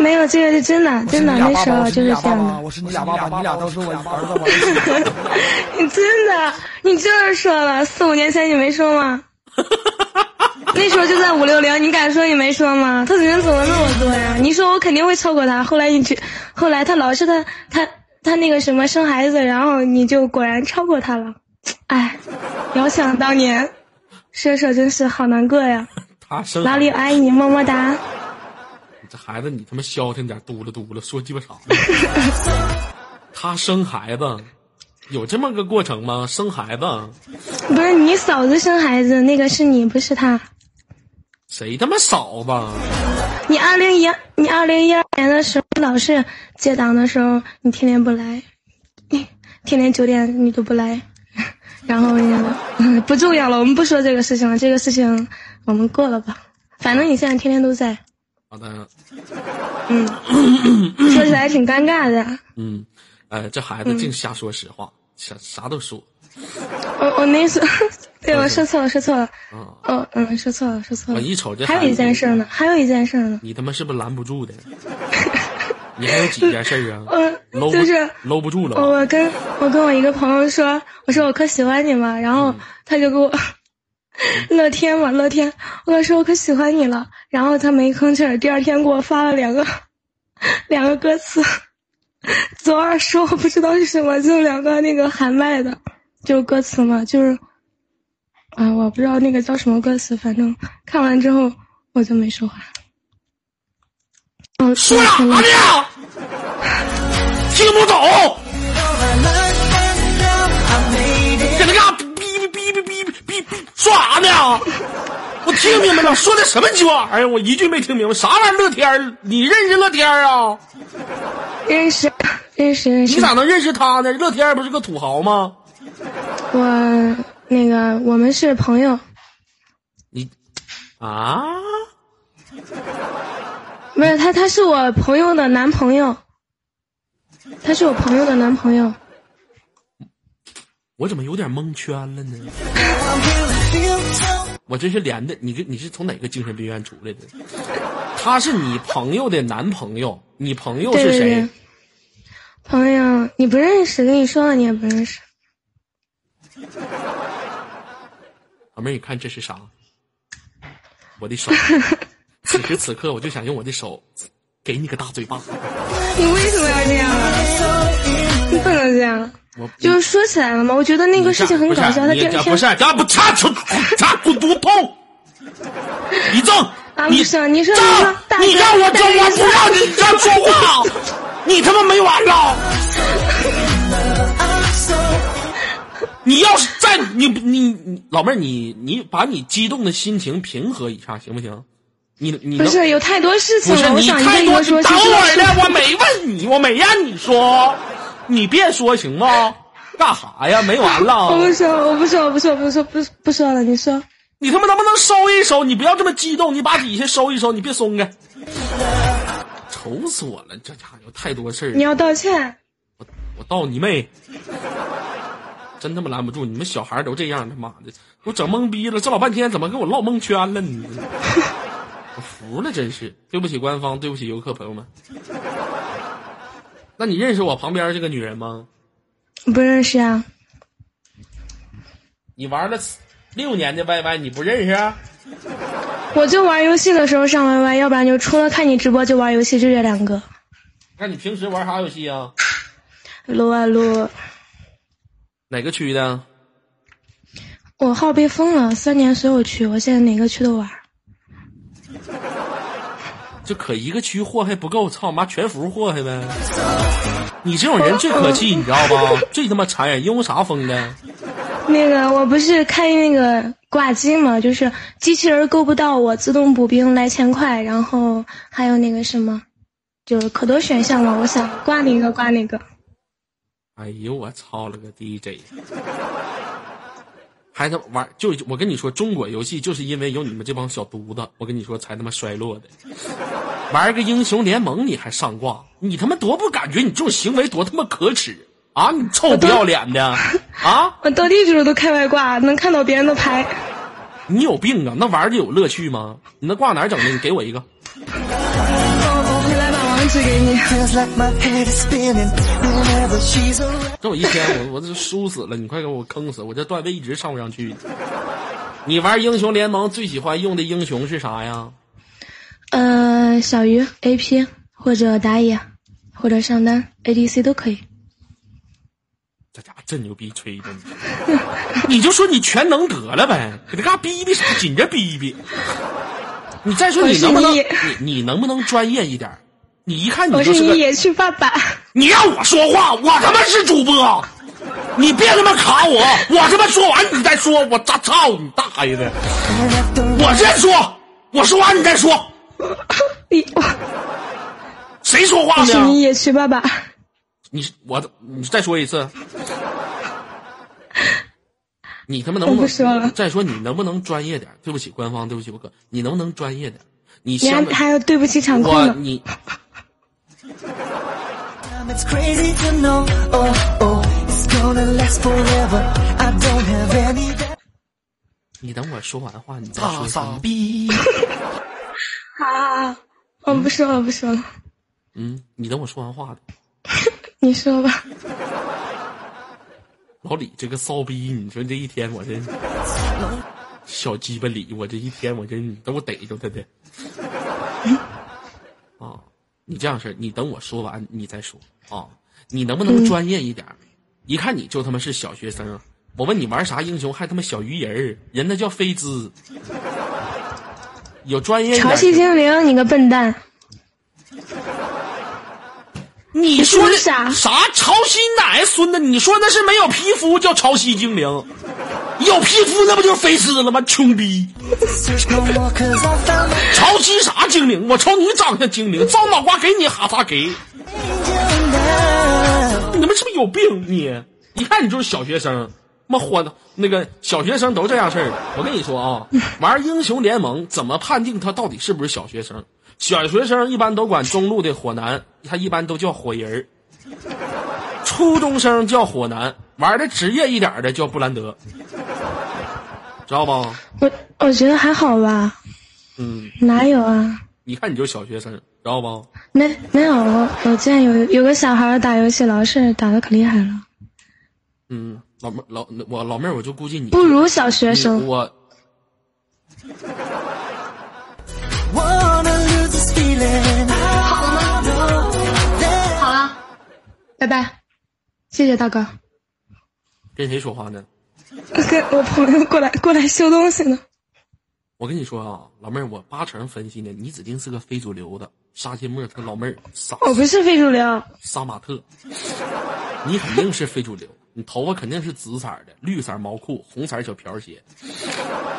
没有，这个是真的，真的，那时候就是这样的。我是你俩爸爸，你俩都是我儿子，我你真的，你就是说了，四五年前你没说吗？那时候就在五六零，你敢说你没说吗？他人怎么那么多呀？你说我肯定会超过他。后来你去，后来他老是他他他那个什么生孩子，然后你就果然超过他了。哎，遥想当年，射手真是好难过呀。老李爱你，么么哒。这孩子，你他妈消停点，嘟噜嘟噜，说鸡巴啥？他生孩子，有这么个过程吗？生孩子？不是你嫂子生孩子，那个是你，不是他。谁他妈嫂子？你二零一，你二零一二年的时候，老是接档的时候，你天天不来，天天九点你都不来，然后不重要了，我们不说这个事情了，这个事情我们过了吧。反正你现在天天都在。好的，嗯，说起来挺尴尬的。嗯，哎，这孩子净瞎说实话，啥啥都说。我我那次，对我说错了，说错了。嗯，哦，嗯，说错了，说错了。我一瞅这还有一件事呢，还有一件事呢。你他妈是不是拦不住的？你还有几件事儿啊？嗯，搂不就是搂不住了。我跟我跟我一个朋友说，我说我可喜欢你嘛，然后他就给我 乐天嘛，乐天，我跟他说我可喜欢你了，然后他没吭气儿，第二天给我发了两个两个歌词，昨儿说我不知道是什么，就两个那个喊麦的，就歌词嘛，就是啊，我不知道那个叫什么歌词，反正看完之后我就没说话。嗯，说啥呢？听不懂。说啥呢？我听明白了，说的什么鸡巴玩意儿？我一句没听明白，啥玩意儿？乐天儿，你认识乐天儿啊？认识，认识，认识。你咋能认识他呢？乐天儿不是个土豪吗？我那个我们是朋友，你啊？不是他，他是我朋友的男朋友，他是我朋友的男朋友。我怎么有点蒙圈了呢？我这是连的，你这你是从哪个精神病院出来的？他是你朋友的男朋友，你朋友对对是谁对？，朋友你不认识，跟你说了你也不认识。老妹儿，你看这是啥？我的手，此时此刻我就想用我的手给你个大嘴巴。你为什么要这样啊？你不能这样。我就是说起来了嘛，我觉得那个事情很搞笑。他你第二天这不是，咱不擦出擦滚犊痛！你正啊，你不是你说你让我大正，我不让你这样说话，你他妈没完了！你要是再你你你老妹儿，你你把你激动的心情平和一下行不行？你你能不是有太多事情不是你太多，等会儿呢，是我没问你，我没让你说，你别说行吗？干啥呀？没完了！我不说，我不说，我不说，不说，不不说了。你说，你他妈能不能收一收？你不要这么激动，你把底下收一收，你别松开。愁死我了，这家伙有太多事儿你。要道歉。我我道你妹！真他妈拦不住，你们小孩都这样，他妈的，我整懵逼了。这老半天怎么给我唠蒙圈了你？我服了，真是对不起官方，对不起游客朋友们。那你认识我旁边这个女人吗？不认识啊？你玩了六年的 YY，你不认识啊？我就玩游戏的时候上 YY，要不然就除了看你直播就玩游戏，就这两个。那你平时玩啥游戏啊？撸啊撸，哪个区的？我号被封了，三年所有区，我现在哪个区都玩。就可一个区祸害不够，操妈全服祸害呗！你这种人最可气，你知道吧？最他妈残忍，因为啥封的？那个我不是开那个挂机嘛，就是机器人够不到我，自动补兵来钱快，然后还有那个什么，就是可多选项了，我想挂哪个挂哪个。哎呦我操了个 DJ！还他妈玩就我跟你说，中国游戏就是因为有你们这帮小犊子，我跟你说才他妈衰落的。玩个英雄联盟你还上挂，你他妈多不感觉你这种行为多他妈可耻啊！你臭不要脸的啊！我斗地主都开外挂，能看到别人的牌。你有病啊？那玩的有乐趣吗？你那挂哪儿整的？你给我一个。这我一天我我这输死了，你快给我坑死！我这段位一直上不上去。你玩英雄联盟最喜欢用的英雄是啥呀？呃，小鱼 AP 或者打野，或者上单 ADC 都可以。这家伙真牛逼，吹的你！你就说你全能得了呗，搁这嘎逼逼啥？紧着逼逼。你再说你能不能你你你能不能专业一点？你一看你我就是是个你野区爸爸，你让我说话，我他妈是主播，你别他妈卡我，我他妈说完你再说，我操操你大爷的！我先说，我说完你再说，你我谁说话我是你呢？野区爸爸。你我你再说一次，你他妈能不我能不说了再说你能不能专业点？对不起官方，对不起我哥，你能不能专业点？你先还有对不起场控呢。我你 It's crazy to know. Oh, oh, it's it's gonna last forever. I don't have any doubt. 你等我说完话，你再说傻啥？逼！啊，我不说了，不说了，嗯，你等我说完话。你说吧。老李这个骚逼，你说这一天我这小鸡巴李，我这一天我真都逮着他的。啊，你这样式儿，你等我说完你再说啊。你能不能专业一点儿？一看你就他妈是小学生。我问你玩啥英雄，还他妈小鱼人儿，人那叫飞兹。有专业潮汐精灵，你个笨蛋！你说的啥啥潮汐奶孙子？你说那是没有皮肤叫潮汐精灵，有皮肤那不就是飞丝了吗？穷逼潮汐啥精灵？我瞅你长像精灵，造脑瓜给你哈萨给.你他妈是不是有病你？一看你就是小学生，妈火的那个小学生都这样事儿。我跟你说啊，玩英雄联盟怎么判定他到底是不是小学生？小学生一般都管中路的火男，他一般都叫火人儿。初中生叫火男，玩的职业一点的叫布兰德，知道吧？我我觉得还好吧，嗯，哪有啊？一看你就是小学生，知道不？没没有，我我见有有个小孩打游戏老是打的可厉害了，嗯，老妹老我老妹儿，我就估计你不如小学生。我 Lose this feeling. 好了，拜拜，谢谢大哥。跟谁说话呢？跟我朋友过来过来修东西呢。我跟你说啊，老妹儿，我八成分析呢，你指定是个非主流的沙金沫他老妹儿杀我不是非主流，杀马特，你肯定是非主流，你头发肯定是紫色的，绿色毛裤，红色小瓢鞋，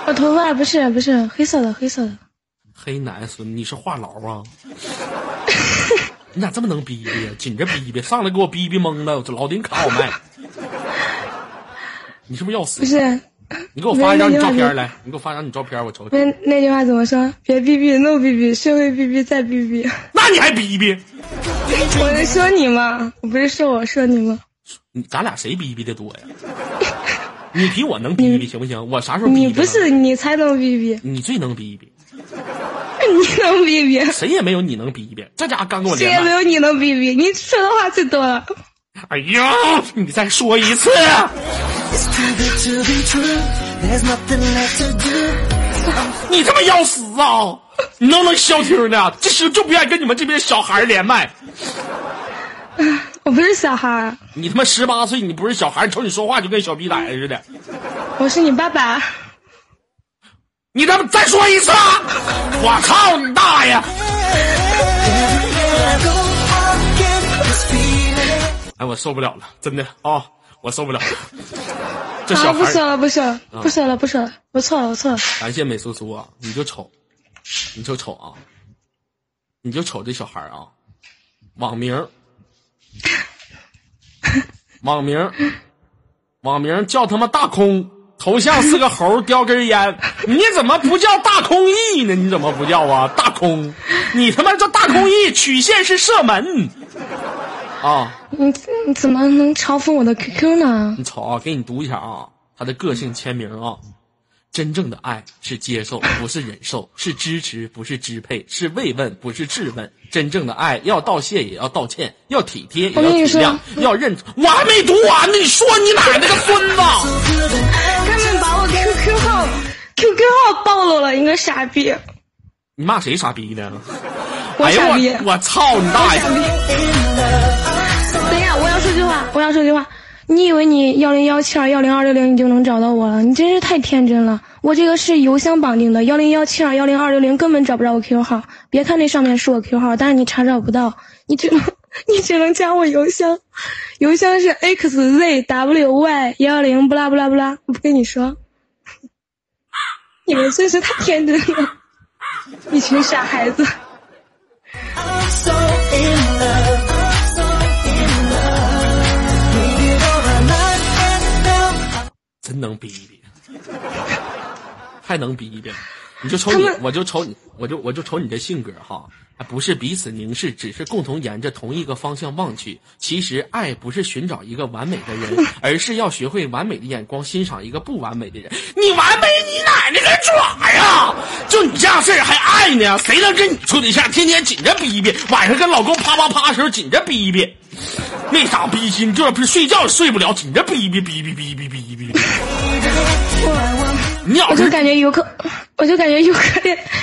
我头发不是不是黑色的黑色的。黑男孙，你是话痨啊？你咋这么能逼逼呀？紧着逼逼，上来给我逼逼懵了，我这老顶卡我麦。你是不是要死不？是，你给我发一张你照片来，你给我发张你照片，我瞅瞅。那那句话怎么说？别逼逼，no 逼逼，社会逼逼再逼逼。那你还逼逼？我能说你吗？我不是说我说你吗？你咱俩谁逼逼的多呀？你比我能逼逼行不行？我啥时候逼逼了你不是你才能逼逼，你最能逼逼，你能逼逼，谁也没有你能逼逼。这家伙刚跟我谁连麦，也没有你能逼逼。你说的话最多了。哎呀，你再说一次。你他妈要死啊！你能不能消停呢？这时候就不愿意跟你们这边小孩连麦。我不是小孩，你他妈十八岁，你不是小孩，瞅你说话就跟小逼崽子似的。我是你爸爸。你他妈再说一次！啊！我操你大爷.哎，我受不了了，真的啊、我受不了了。这啊，小孩儿，不说了，不说了，不说了，不说了，我错了，我错了。感谢美苏苏啊！你就瞅，你就瞅啊，你就瞅这小孩儿啊，网名，网名，网名叫他妈大空，头像是个猴儿叼根烟，你怎么不叫大空翼呢？你怎么不叫啊？大空，你他妈叫大空翼，曲线是射门啊！你你怎么能嘲讽我的 QQ 呢？你瞅啊，给你读一下啊，他的个性签名啊。真正的爱是接受，不是忍受；是支持，不是支配；是慰问，不是质问。真正的爱要道谢，也要道歉；要体贴，也要体谅；要认。我还没读完呢，你说你奶奶个孙子！他们把我 QQ 号 QQ 号暴露了，你个傻逼！你骂谁傻逼呢？我傻逼我我操你大爷！等一下，我要说句话，我要说句话。你以为你幺零幺七二幺零二六零你就能找到我了？你真是太天真了。我这个是邮箱绑定的，幺零幺七二幺零二六零根本找不着我 QQ 号。别看那上面是我 QQ 号，但是你查找不到，你只能你只能加我邮箱，邮箱是 xzwy 幺零不拉不拉不拉。我不跟你说，你们真是太天真了，一群傻孩子。I'm so in love. 真能逼逼，太能逼逼了。你就瞅你，我就瞅你，我就我就瞅你这性格哈，还不是彼此凝视，只是共同沿着同一个方向望去。其实爱不是寻找一个完美的人，而是要学会完美的眼光欣赏一个不完美的人。你完美你奶奶个爪呀！就你这样事儿还爱呢？谁能跟你处对象？天天紧着逼逼，晚上跟老公啪啪啪的时候紧着逼逼，没啥逼心，这不是睡觉也睡不了，紧着逼逼逼逼逼逼逼逼。我就是感觉游客，我就感觉游客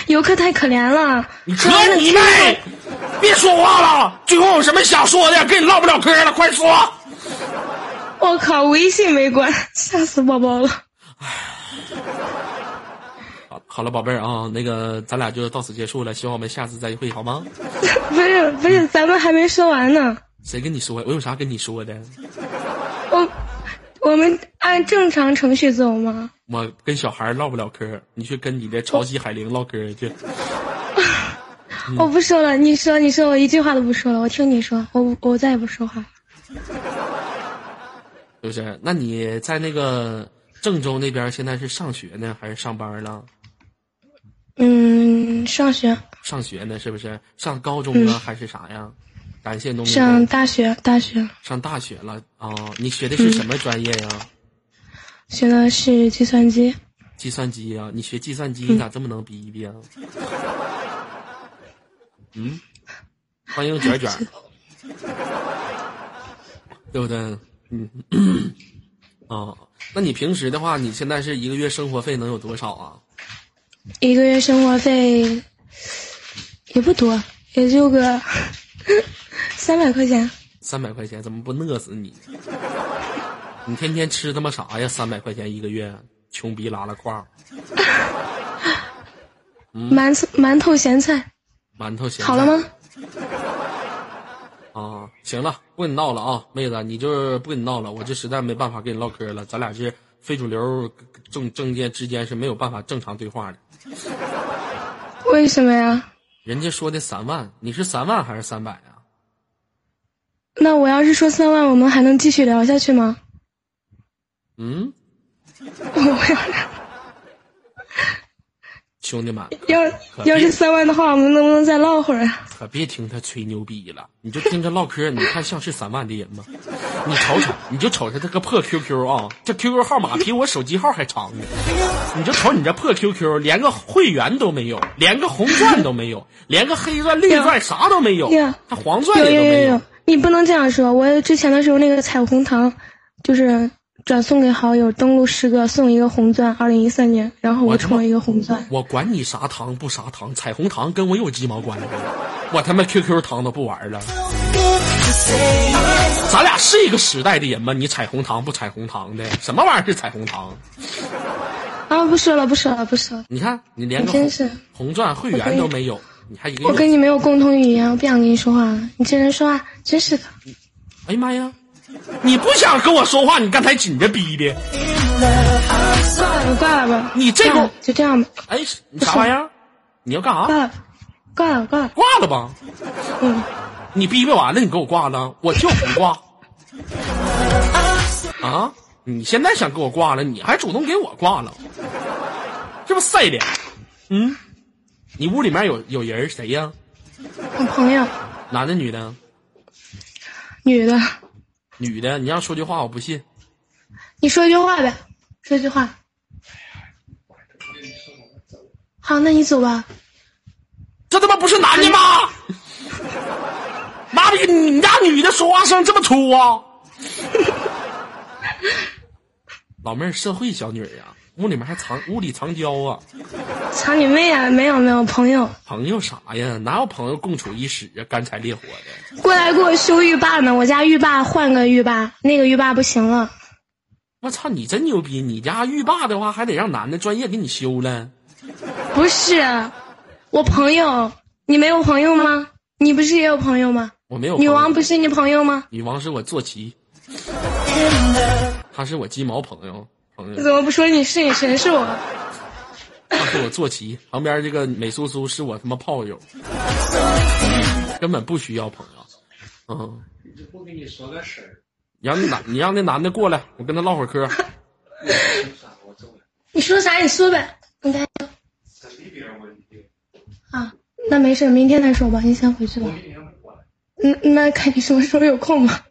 游客太可怜了。你扯你妹！别说话了，最后有什么想说的，跟你唠不了嗑了，快说。我靠，微信没关，吓死宝宝了。好，好了，宝贝儿啊，那个咱俩就到此结束了，希望我们下次再会，好吗？不是不是，咱们还没说完呢。谁跟你说？我有啥跟你说的？我我们按正常程序走吗？我跟小孩唠不了嗑，你去跟你的潮汐海玲唠嗑去。我不说了，你说你说，我一句话都不说了，我听你说，我我再也不说话。是不是？那你在那个郑州那边现在是上学呢，还是上班了？嗯，上学上学呢，是不是？上高中啊，还是啥呀？感谢农民上大学，大学上大学了啊、你学的是什么专业呀？学的是计算机。计算机呀、你学计算机，你咋这么能逼逼啊？嗯，欢迎卷卷，对不对？嗯，啊，那你平时的话，你现在是一个月生活费能有多少啊？一个月生活费也不多，也就个三百块钱。三百块钱，怎么不饿死你？你天天吃他妈啥呀？三百块钱一个月，穷逼拉拉胯，馒头馒头咸菜，馒头咸菜好了吗？啊，行了，不跟你闹了啊，妹子，你就是不跟你闹了，我这实在没办法跟你唠嗑了，咱俩是非主流政政界之间是没有办法正常对话的。为什么呀？人家说的三万，你是三万还是三百啊？那我要是说三万，我们还能继续聊下去吗？嗯，我要兄弟们，要要是三万的话，我们能不能再唠会儿啊？可别听他吹牛逼了，你就听他唠嗑，你看像是三万的人吗？你瞅瞅，你就瞅瞅他个破 QQ 啊，这 QQ 号码比我手机号还长呢。你就瞅你这破 QQ，连个会员都没有，连个红钻都没有，连个黑钻、绿钻啥都没有呀，他黄钻有也都没有，你不能这样说。我之前的时候那个彩虹糖，就是转送给好友，登录十个送一个红钻，二零一三年，然后我充了一个红钻。我管你啥糖不啥糖，彩虹糖跟我有鸡毛关系？我他妈 QQ 糖都不玩了。咱俩是一个时代的人吗？你彩虹糖不彩虹糖的，什么玩意儿是彩虹糖？啊，不说了，不说了，不说了。你看你连个红钻会员都没有，你还一个我跟？你没有共同语言，我不想跟你说话了。你这人说话真是的。哎呀妈呀！你不想跟我说话，你刚才紧着逼的。算了，挂了吧。你这个就这样吧，哎，你啥玩意儿？你要干啥？挂了，挂了，挂了。挂了吧？嗯，你逼逼完了，你给我挂了，我就不挂。啊！你现在想给我挂了，你还主动给我挂了，这不晒脸？嗯，你屋里面有有人谁呀？我朋友，男的女的？女的，女的，你让说句话，我不信。你说一句话呗，说句话。好，那你走吧。这他妈不是男的吗？妈逼，你家女的说话声这么粗啊？老妹儿，社会小女儿呀、屋里面还藏屋里藏娇啊？藏你妹啊！没有没有，朋友朋友啥呀？哪有朋友共处一室啊？干柴烈火的。过来给我修浴霸呢。我家浴霸换个浴霸，那个浴霸不行了。我操，你真牛逼！你家浴霸的话，还得让男的专业给你修了。不是，我朋友，你没有朋友吗？你不是也有朋友吗？我没有女王不是你朋友吗？女王是我坐骑，他是我鸡毛朋友，你怎么不说你是你谁是我？他是我坐骑，旁边这个美苏苏是我他妈炮友，根本不需要朋友。嗯，不跟你说个事儿，你让那男，你让那男的过来，我跟他唠会儿嗑。你说啥你说呗。啊，那没事，明天再说吧，你先回去吧。嗯，那看你什么时候有空吧。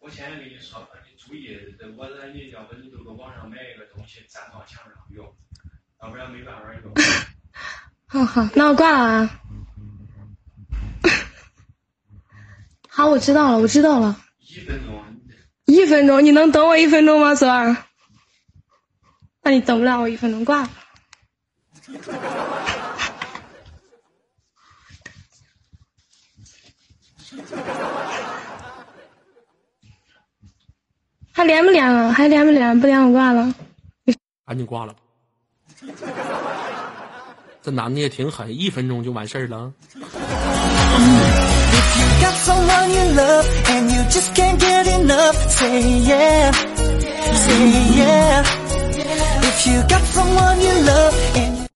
我现在跟你说，你注意，我让你，要不你就给网上买一个东西粘到墙上用，要不然没办法用。好好，那我挂了啊。好，我知道了，我知道了。一分钟。一分钟，你能等我一分钟吗，泽儿？那你等不了我一分钟，挂了。还连不连了？还连不连？不连我挂了。赶紧挂了吧。这男的也挺狠，一分钟就完事儿了。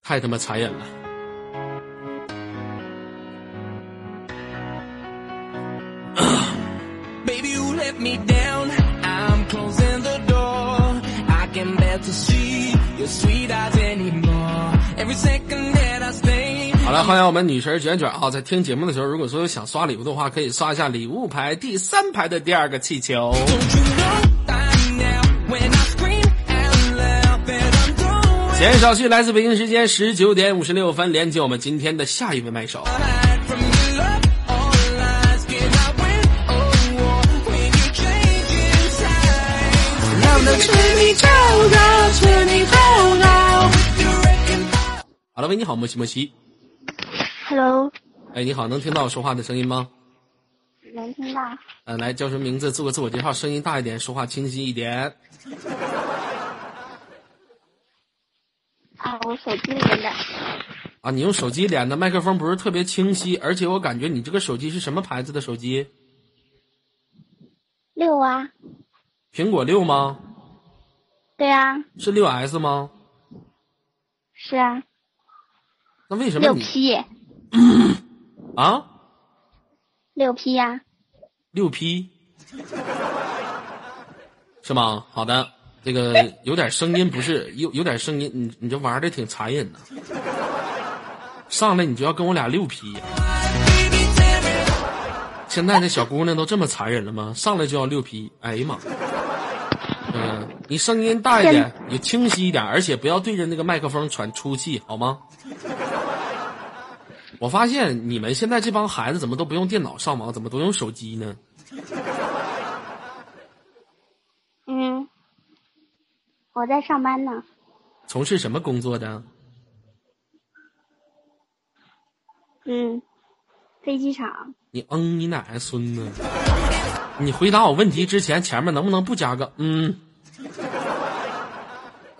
太他妈残忍了！了，欢迎我们女神卷卷啊！在听节目的时候，如果说有想刷礼物的话，可以刷一下礼物牌第三排的第二个气球。闲言少叙，来自北京时间十九点五十六分，连接我们今天的下一位麦手。好了，喂，你好，莫西莫西。Hello，哎，你好，能听到我说话的声音吗？能听到。呃，来叫什么名字？做个自我介绍，声音大一点，说话清晰一点。啊，我手机连的。啊，你用手机连的，麦克风不是特别清晰，而且我感觉你这个手机是什么牌子的手机？六啊。苹果六吗？对啊。是六 S 吗？是啊。那为什么六 P？啊？六 P 呀。六 P 是吗？好的，这个有点声音，不是有有点声音，你你这玩的挺残忍的。上来你就要跟我俩六 P，现在这小姑娘都这么残忍了吗？上来就要六 P，哎呀妈！嗯，你声音大一点，你清晰一点，而且不要对着那个麦克风喘粗气，好吗？我发现你们现在这帮孩子怎么都不用电脑上网，怎么都用手机呢？嗯，我在上班呢。从事什么工作的？嗯，飞机场。你嗯，你奶奶孙子！你回答我问题之前，前面能不能不加个嗯？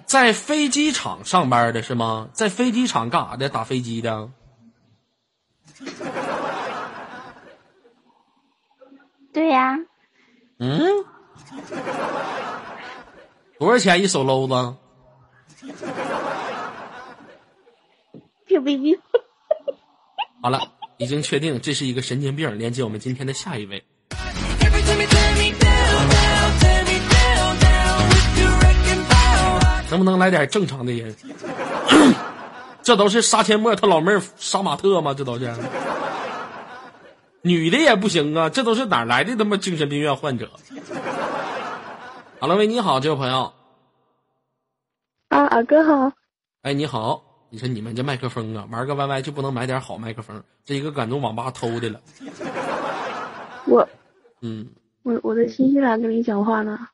在飞机场上班的是吗？在飞机场干啥的？打飞机的？呀、嗯，多少钱一手搂子？好了，已经确定这是一个神经病。连接我们今天的下一位。能不能来点正常的人？这都是杀阡陌他老妹儿杀马特吗？这都是。女的也不行啊，这都是哪来的他妈精神病院患者？好了，喂，你好，这位朋友。啊，二哥好。哎，你好，你说你们这麦克风啊，玩个 YY 就不能买点好麦克风？这一个敢从网吧偷的了。我，嗯，我我在新西兰跟你讲话呢。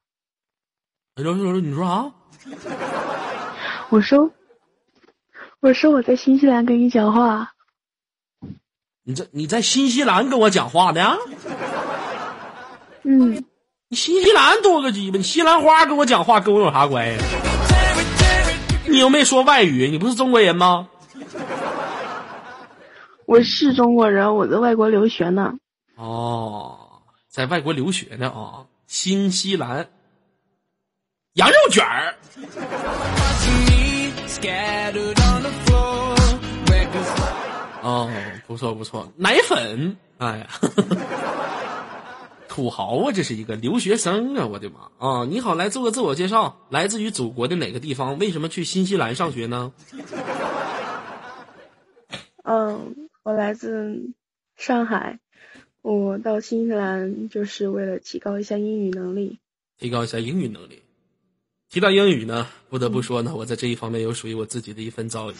哎，刘刘，你说啥？我说，我说我在新西兰跟你讲话。你这你在新西兰跟我讲话呢？嗯，你新西兰多个鸡巴，你西兰花跟我讲话跟我有啥关系？你又没说外语，你不是中国人吗？我是中国人，我在外国留学呢。哦，在外国留学呢啊，新西兰羊肉卷儿。哦，不错不错，奶粉，哎呀，土豪啊，这是一个留学生啊，我的妈啊！你好，来做个自我介绍，来自于祖国的哪个地方？为什么去新西兰上学呢？嗯，我来自上海，我到新西兰就是为了提高一下英语能力。提高一下英语能力。提到英语呢，不得不说呢，我在这一方面有属于我自己的一份造诣。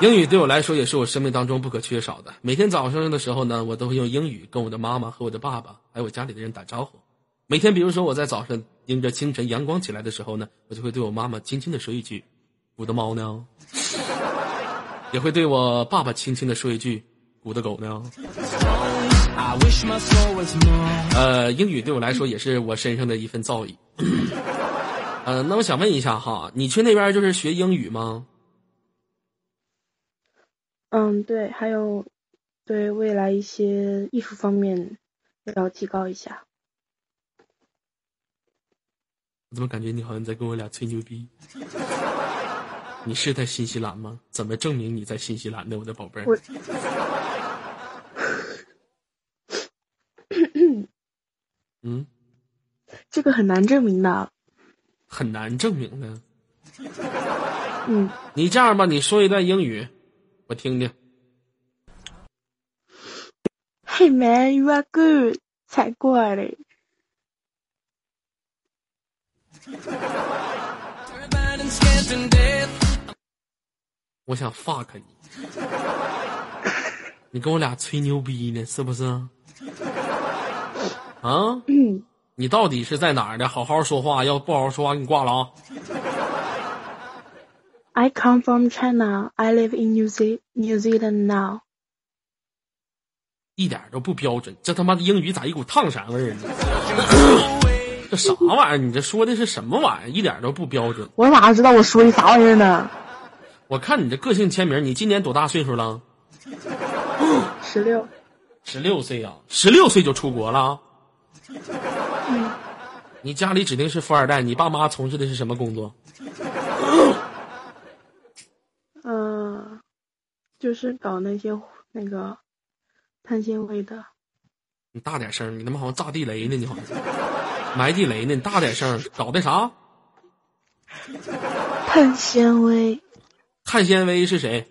英语对我来说也是我生命当中不可缺少的。每天早上的时候呢，我都会用英语跟我的妈妈和我的爸爸还有我家里的人打招呼。每天，比如说我在早上迎着清晨阳光起来的时候呢，我就会对我妈妈轻轻的说一句：“我的猫呢？” 也会对我爸爸轻轻的说一句：“我的狗呢？”呃，英语对我来说也是我身上的一份造诣。呃，那我想问一下哈，你去那边就是学英语吗？嗯，对，还有对未来一些艺术方面要提高一下。我怎么感觉你好像在跟我俩吹牛逼？你是在新西兰吗？怎么证明你在新西兰呢，我的宝贝儿？嗯，这个很难证明的。很难证明的。嗯，你这样吧，你说一段英语，我听听。Hey man, you are good，才怪嘞！我想 fuck 你，你跟我俩吹牛逼呢，是不是？啊？你到底是在哪儿的？好好说话，要不好好说话，给你挂了啊！I come from China. I live in New Ze New Zealand now. 一点都不标准，这他妈的英语咋一股烫山味儿呢？这啥玩意儿？你这说的是什么玩意儿？一点都不标准。我哪知道我说的啥玩意儿呢？我看你这个性签名，你今年多大岁数了？十六。十六岁啊，十六岁就出国了。嗯。你家里指定是富二代，你爸妈从事的是什么工作？嗯，就是搞那些那个碳纤维的。你大点声，你他妈好像炸地雷呢，你好像埋地雷呢，你大点声，搞的啥？碳纤维。碳纤维是谁？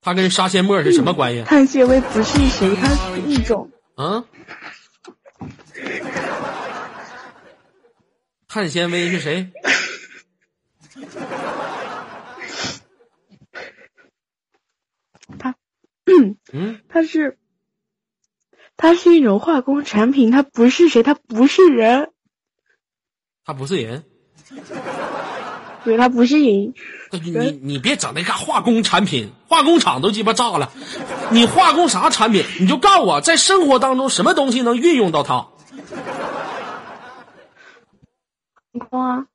它跟沙县沫是什么关系？碳纤维不是谁，它是一种。啊？碳纤维是谁？他，嗯，他是，它是一种化工产品，它不是谁，它不是人，它不是人，对，他不是人。你你你别整那嘎化工产品，化工厂都鸡巴炸了，你化工啥产品？你就告诉我，在生活当中什么东西能运用到它？航空啊？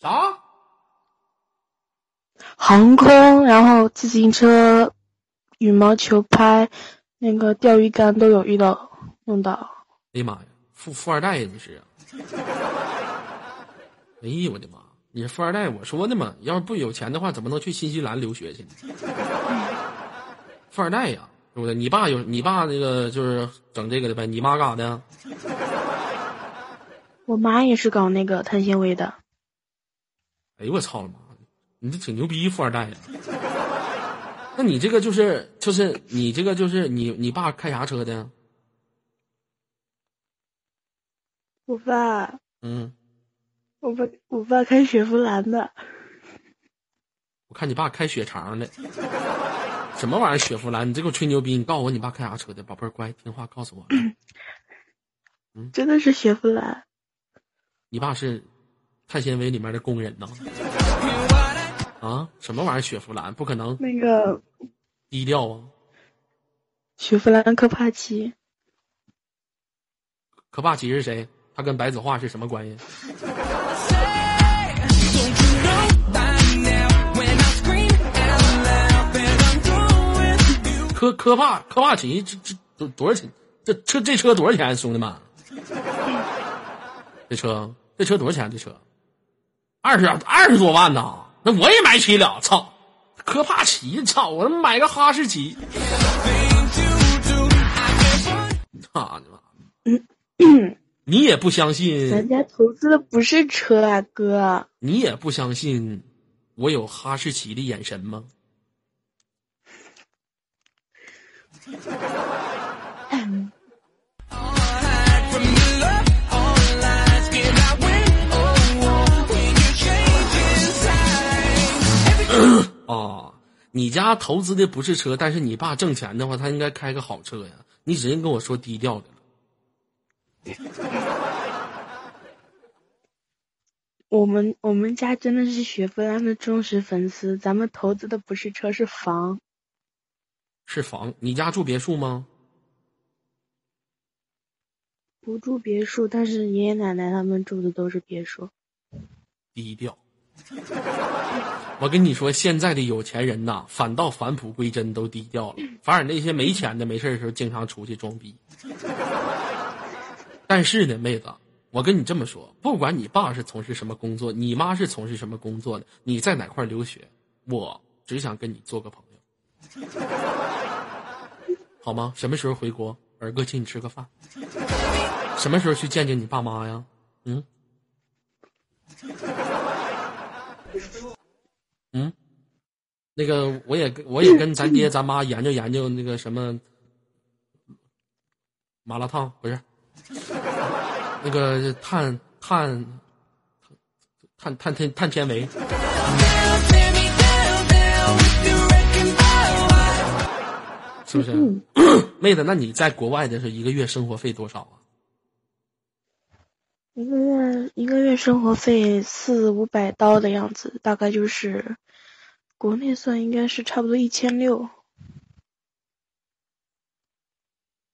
啥？航空，然后自行车、羽毛球拍、那个钓鱼竿都有遇到用到。哎呀妈呀，富富二代呀你是？哎呀我的妈！你是富二代，我说的嘛，要是不有钱的话，怎么能去新西兰留学去呢？富二代呀，对不对？你爸有你爸那个就是整这个的呗？你妈干啥的？我妈也是搞那个碳纤维的。哎呦我操了妈！你这挺牛逼，富二代呀！那你这个就是就是你这个就是你你爸开啥车的？我爸。嗯。我爸我爸开雪佛兰的，我看你爸开雪肠的，什么玩意儿雪佛兰？你这给我吹牛逼！你告诉我你爸开啥车的，宝贝儿乖听话告诉我。嗯，真的是雪佛兰。你爸是碳纤维里面的工人呢？啊，什么玩意儿雪佛兰？不可能。那个低调啊。雪佛兰科帕奇。科帕奇是谁？他跟白子画是什么关系？科科帕科帕奇这这多多少钱？这车这车多少钱，兄弟们？这车这车多少钱？这车二十二十多万呢？那我也买起了。操，科帕奇，操，我买个哈士奇。操你妈！你也不相信？咱家投资的不是车啊，哥。你也不相信我有哈士奇的眼神吗？哦，你家投资的不是车，但是你爸挣钱的话，他应该开个好车呀。你直接跟我说低调的。我们我们家真的是雪佛兰的忠实粉丝，咱们投资的不是车，是房。是房？你家住别墅吗？不住别墅，但是爷爷奶奶他们住的都是别墅。低调。我跟你说，现在的有钱人呐，反倒返璞归真，都低调了。反而那些没钱的，没事的时候经常出去装逼。但是呢，妹子，我跟你这么说，不管你爸是从事什么工作，你妈是从事什么工作的，你在哪块留学，我只想跟你做个朋友，好吗？什么时候回国，儿哥请你吃个饭。什么时候去见见你爸妈呀？嗯。嗯，那个我也我也跟咱爹 咱妈研究研究那个什么麻辣烫不是，那个碳碳碳碳碳碳纤维，是不是？妹子，那你在国外的是一个月生活费多少啊？一个月一个月生活费四五百刀的样子，大概就是国内算应该是差不多一千六。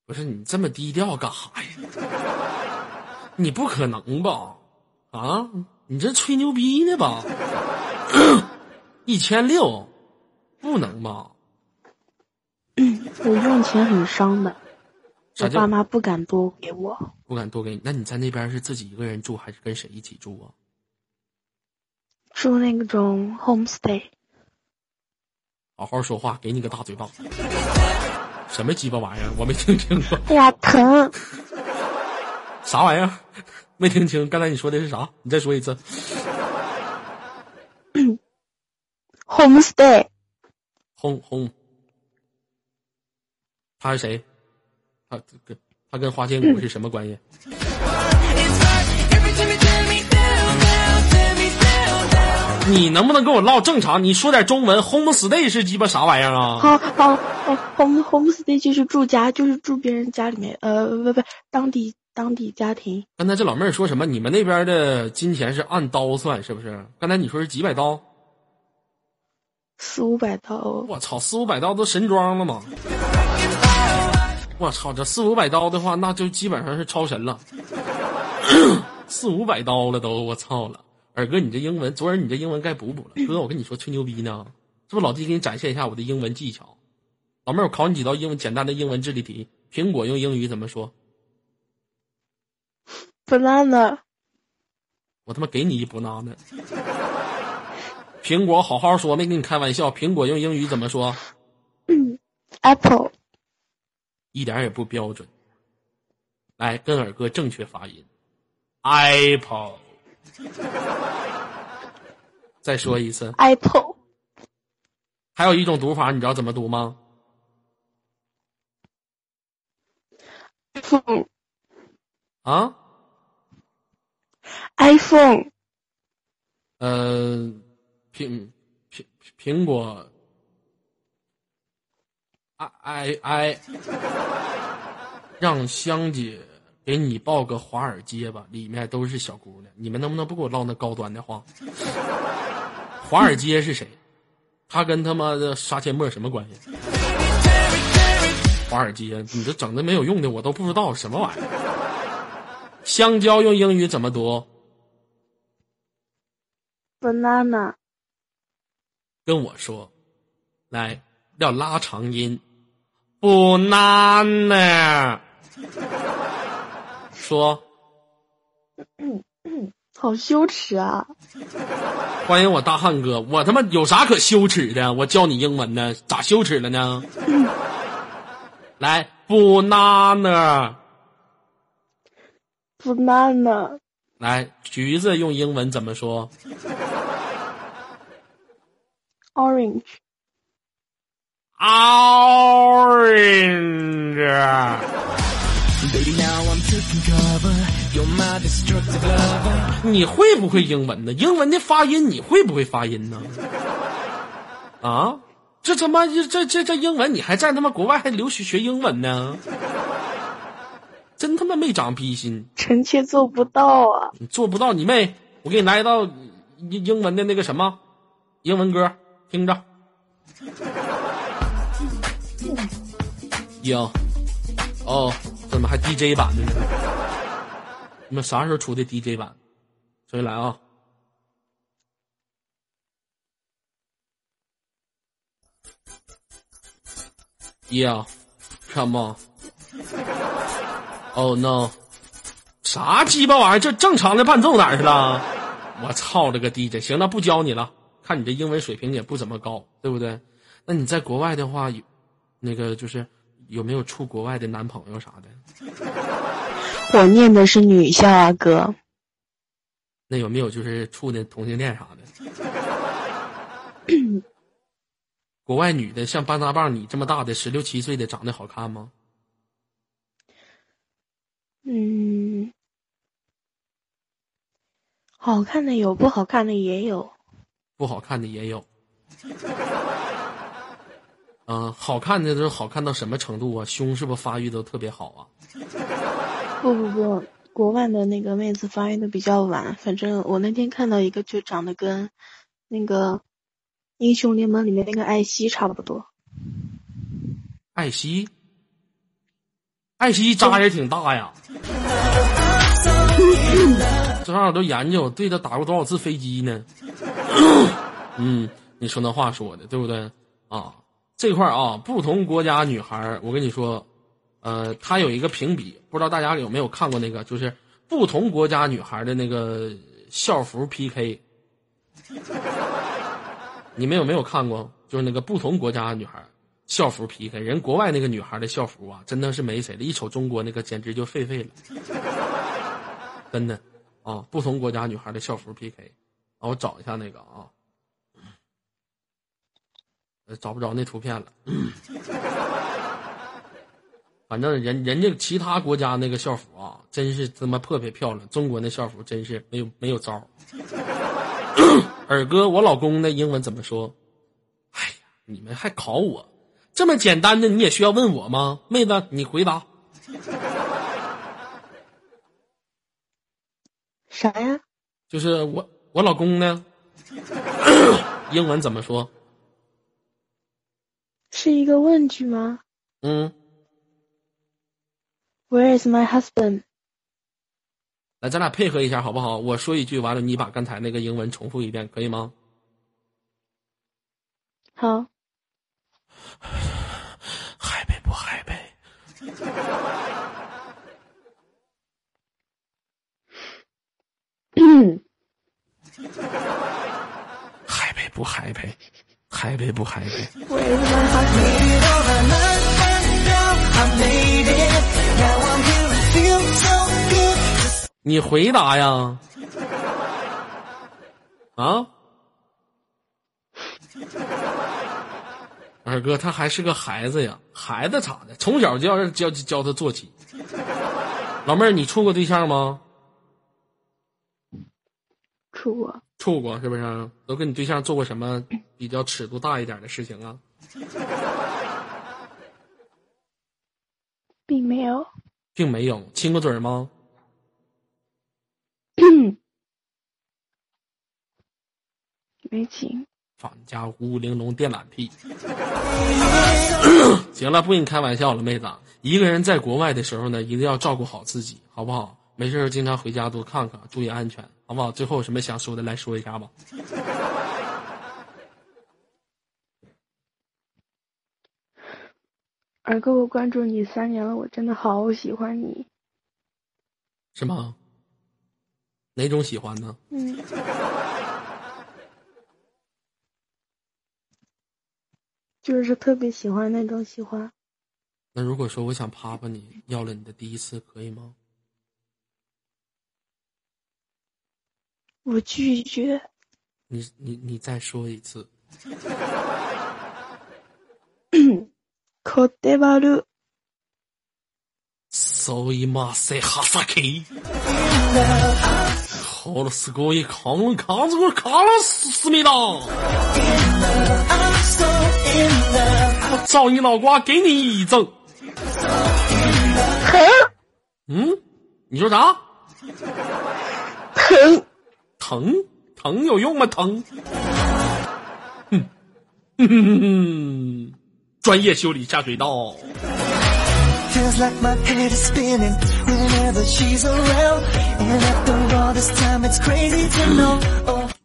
不是你这么低调干啥呀？你不可能吧？啊，你这吹牛逼呢吧？一千六，不能吧？我用钱很伤的。我爸妈不敢多给我，不敢多给你。那你在那边是自己一个人住，还是跟谁一起住啊？住那种 homestay。好好说话，给你个大嘴巴！什么鸡巴玩意儿？我没听清楚。哎呀，疼！啥玩意儿？没听清。刚才你说的是啥？你再说一次。homestay。home home。他是谁？他跟他跟花千骨是什么关系？你能不能跟我唠正常？你说点中文。homestay 是鸡巴啥玩意儿啊？好好，home homestay 就是住家，就是住别人家里面，呃，不不，当地当地家庭。刚才这老妹儿说什么？你们那边的金钱是按刀算，是不是？刚才你说是几百刀？四五百刀。我操，四五百刀都神装了吗？我操，这四五百刀的话，那就基本上是超神了。四五百刀了都，我操了！二哥，你这英文，昨儿你这英文该补补了。哥，我跟你说吹牛逼呢，是不是老弟给你展现一下我的英文技巧？老妹儿，我考你几道英文简单的英文智力题。苹果用英语怎么说？banana。我他妈给你一 banana。苹果，好好说，没跟你开玩笑。苹果用英语怎么说？apple。一点也不标准。来，跟耳哥正确发音，apple。再说一次，apple。还有一种读法，你知道怎么读吗？iPhone。啊？iPhone。呃，苹苹苹果。I i i，让香姐给你报个华尔街吧，里面都是小姑娘，你们能不能不给我唠那高端的话？华尔街是谁？他跟他妈的杀阡陌什么关系？华尔街，你这整的没有用的，我都不知道什么玩意儿。香蕉用英语怎么读？banana。跟我说，来。要拉长音，banana，说，好羞耻啊！欢迎我大汉哥，我他妈有啥可羞耻的？我教你英文呢，咋羞耻了呢？来，banana，banana，来，橘子用英文怎么说？orange。orange。Baby, now I'm taking cover. You're my destructive lover. 你会不会英文呢？英文的发音你会不会发音呢？啊，这他妈这这这英文你还在他妈国外还留学学英文呢？真他妈没长逼心！臣妾做不到啊！你做不到你妹！我给你来一道英英文的那个什么英文歌，听着。英，哦，怎么还 DJ 版的呢？你们啥时候出的 DJ 版？重新来啊！Yeah, come on. Oh no. 啥鸡巴玩意儿？这正常的伴奏哪儿去了？我操了个 DJ！行了，不教你了。看你这英文水平也不怎么高，对不对？那你在国外的话，有那个就是有没有处国外的男朋友啥的？我念的是女校啊，哥。那有没有就是处的同性恋啥的？国外女的像班大棒你这么大的十六七岁的长得好看吗？嗯，好看的有，不好看的也有。不好看的也有。嗯、好看的都好看到什么程度啊？胸是不是发育都特别好啊？不不不，国外的那个妹子发育的比较晚。反正我那天看到一个，就长得跟那个英雄联盟里面那个艾希差不多。艾希，艾希扎也挺大呀。这玩意儿都研究，对他打过多少次飞机呢？嗯，你说那话说的对不对啊？这块啊，不同国家女孩，我跟你说，呃，他有一个评比，不知道大家有没有看过那个，就是不同国家女孩的那个校服 PK。你们有没有看过？就是那个不同国家女孩校服 PK，人国外那个女孩的校服啊，真的是没谁了，一瞅中国那个简直就废废了，真的啊！不同国家女孩的校服 PK，啊，我找一下那个啊。呃找不着那图片了。反正人人家其他国家那个校服啊，真是他妈特别漂亮。中国那校服真是没有没有招儿。二哥，我老公的英文怎么说？哎呀，你们还考我？这么简单的你也需要问我吗？妹子，你回答。啥呀？就是我我老公呢，英文怎么说？是一个问句吗嗯，？Where is my husband？来，咱俩配合一下好不好？我说一句，完了你把刚才那个英文重复一遍，可以吗？好，害呗不害呗？害呗不害呗？害呗不害呗？Where is my 你回答呀？啊？二哥，他还是个孩子呀，孩子咋的？从小就要教教他做起。老妹儿，你处过对象吗？处过，处过是不是？都跟你对象做过什么比较尺度大一点的事情啊？并没有。并没有亲过嘴儿吗？没亲。放你家五玲珑电缆屁！行了，不跟你开玩笑了，妹子。一个人在国外的时候呢，一定要照顾好自己，好不好？没事经常回家多看看，注意安全，好不好？最后有什么想说的，来说一下吧。二哥，我关注你三年了，我真的好喜欢你。是吗？哪种喜欢呢？嗯，就是特别喜欢那种喜欢。那如果说我想啪啪你，要了你的第一次，可以吗？我拒绝。你你你再说一次。 こでばる。そういませはさけ。好了，すごい扛了扛着我扛了思密达。照你脑瓜给你一整。嗯，你说啥？疼 疼疼有用吗？疼，嗯，专业修理下水道。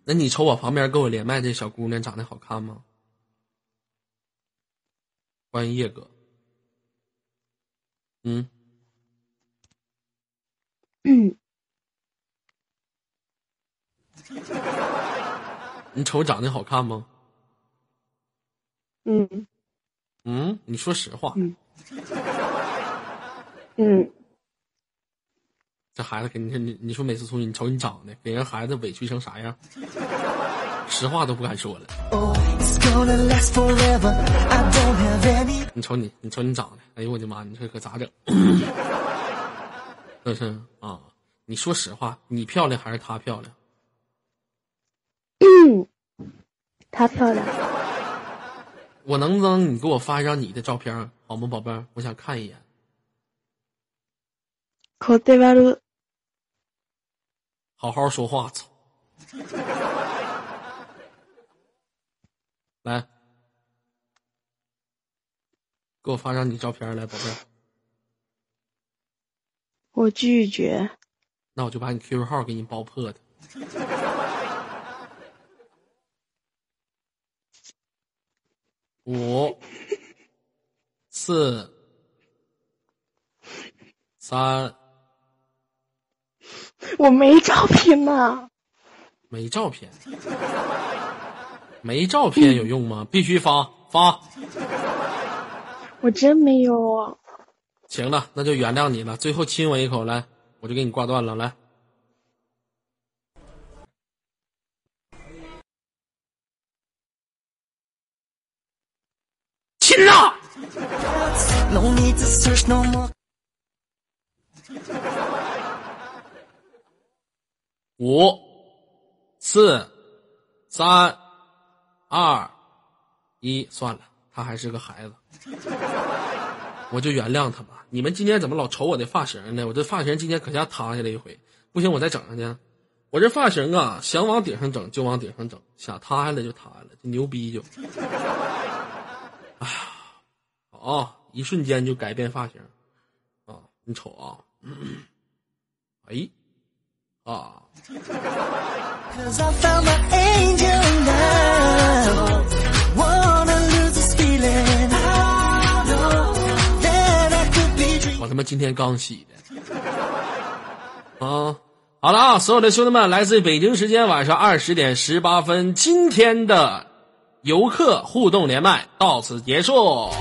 那你瞅我旁边跟我连麦这小姑娘长得好看吗？欢迎叶哥，嗯，嗯。你瞅长得好看吗？嗯嗯，你说实话，嗯嗯，这孩子给你你你说每次出去，你瞅你长得，给人孩子委屈成啥样？实话都不敢说了。oh, forever. Any. 你瞅你，你瞅你长得，哎呦我的妈，你这可咋整？这是啊，你说实话，你漂亮还是她漂亮？嗯，她漂亮。我能不能你给我发一张你的照片好吗，宝贝儿？我想看一眼。こでばる。好好说话，操！来，给我发张你照片来，宝贝儿。我拒绝。那我就把你 QQ 号给你爆破的。 五、四、三，我没照片呢。没照片，没照片有用吗？必须发发。我真没有啊。行了，那就原谅你了。最后亲我一口，来，我就给你挂断了。来，亲呐！No need to search no more. 五、四、三、二、一，算了，他还是个孩子，我就原谅他吧。你们今天怎么老瞅我的发型呢？我这发型今天可下塌下来一回，不行，我再整上去。我这发型啊，想往顶上整就往顶上整，想塌下来就塌下来，就牛逼就。啊！哦，一瞬间就改变发型，啊，你瞅啊，哎，啊！我他妈今天刚洗的啊！好了啊，所有的兄弟们，来自北京时间晚上二十点十八分，今天的。游客互动连麦到此结束。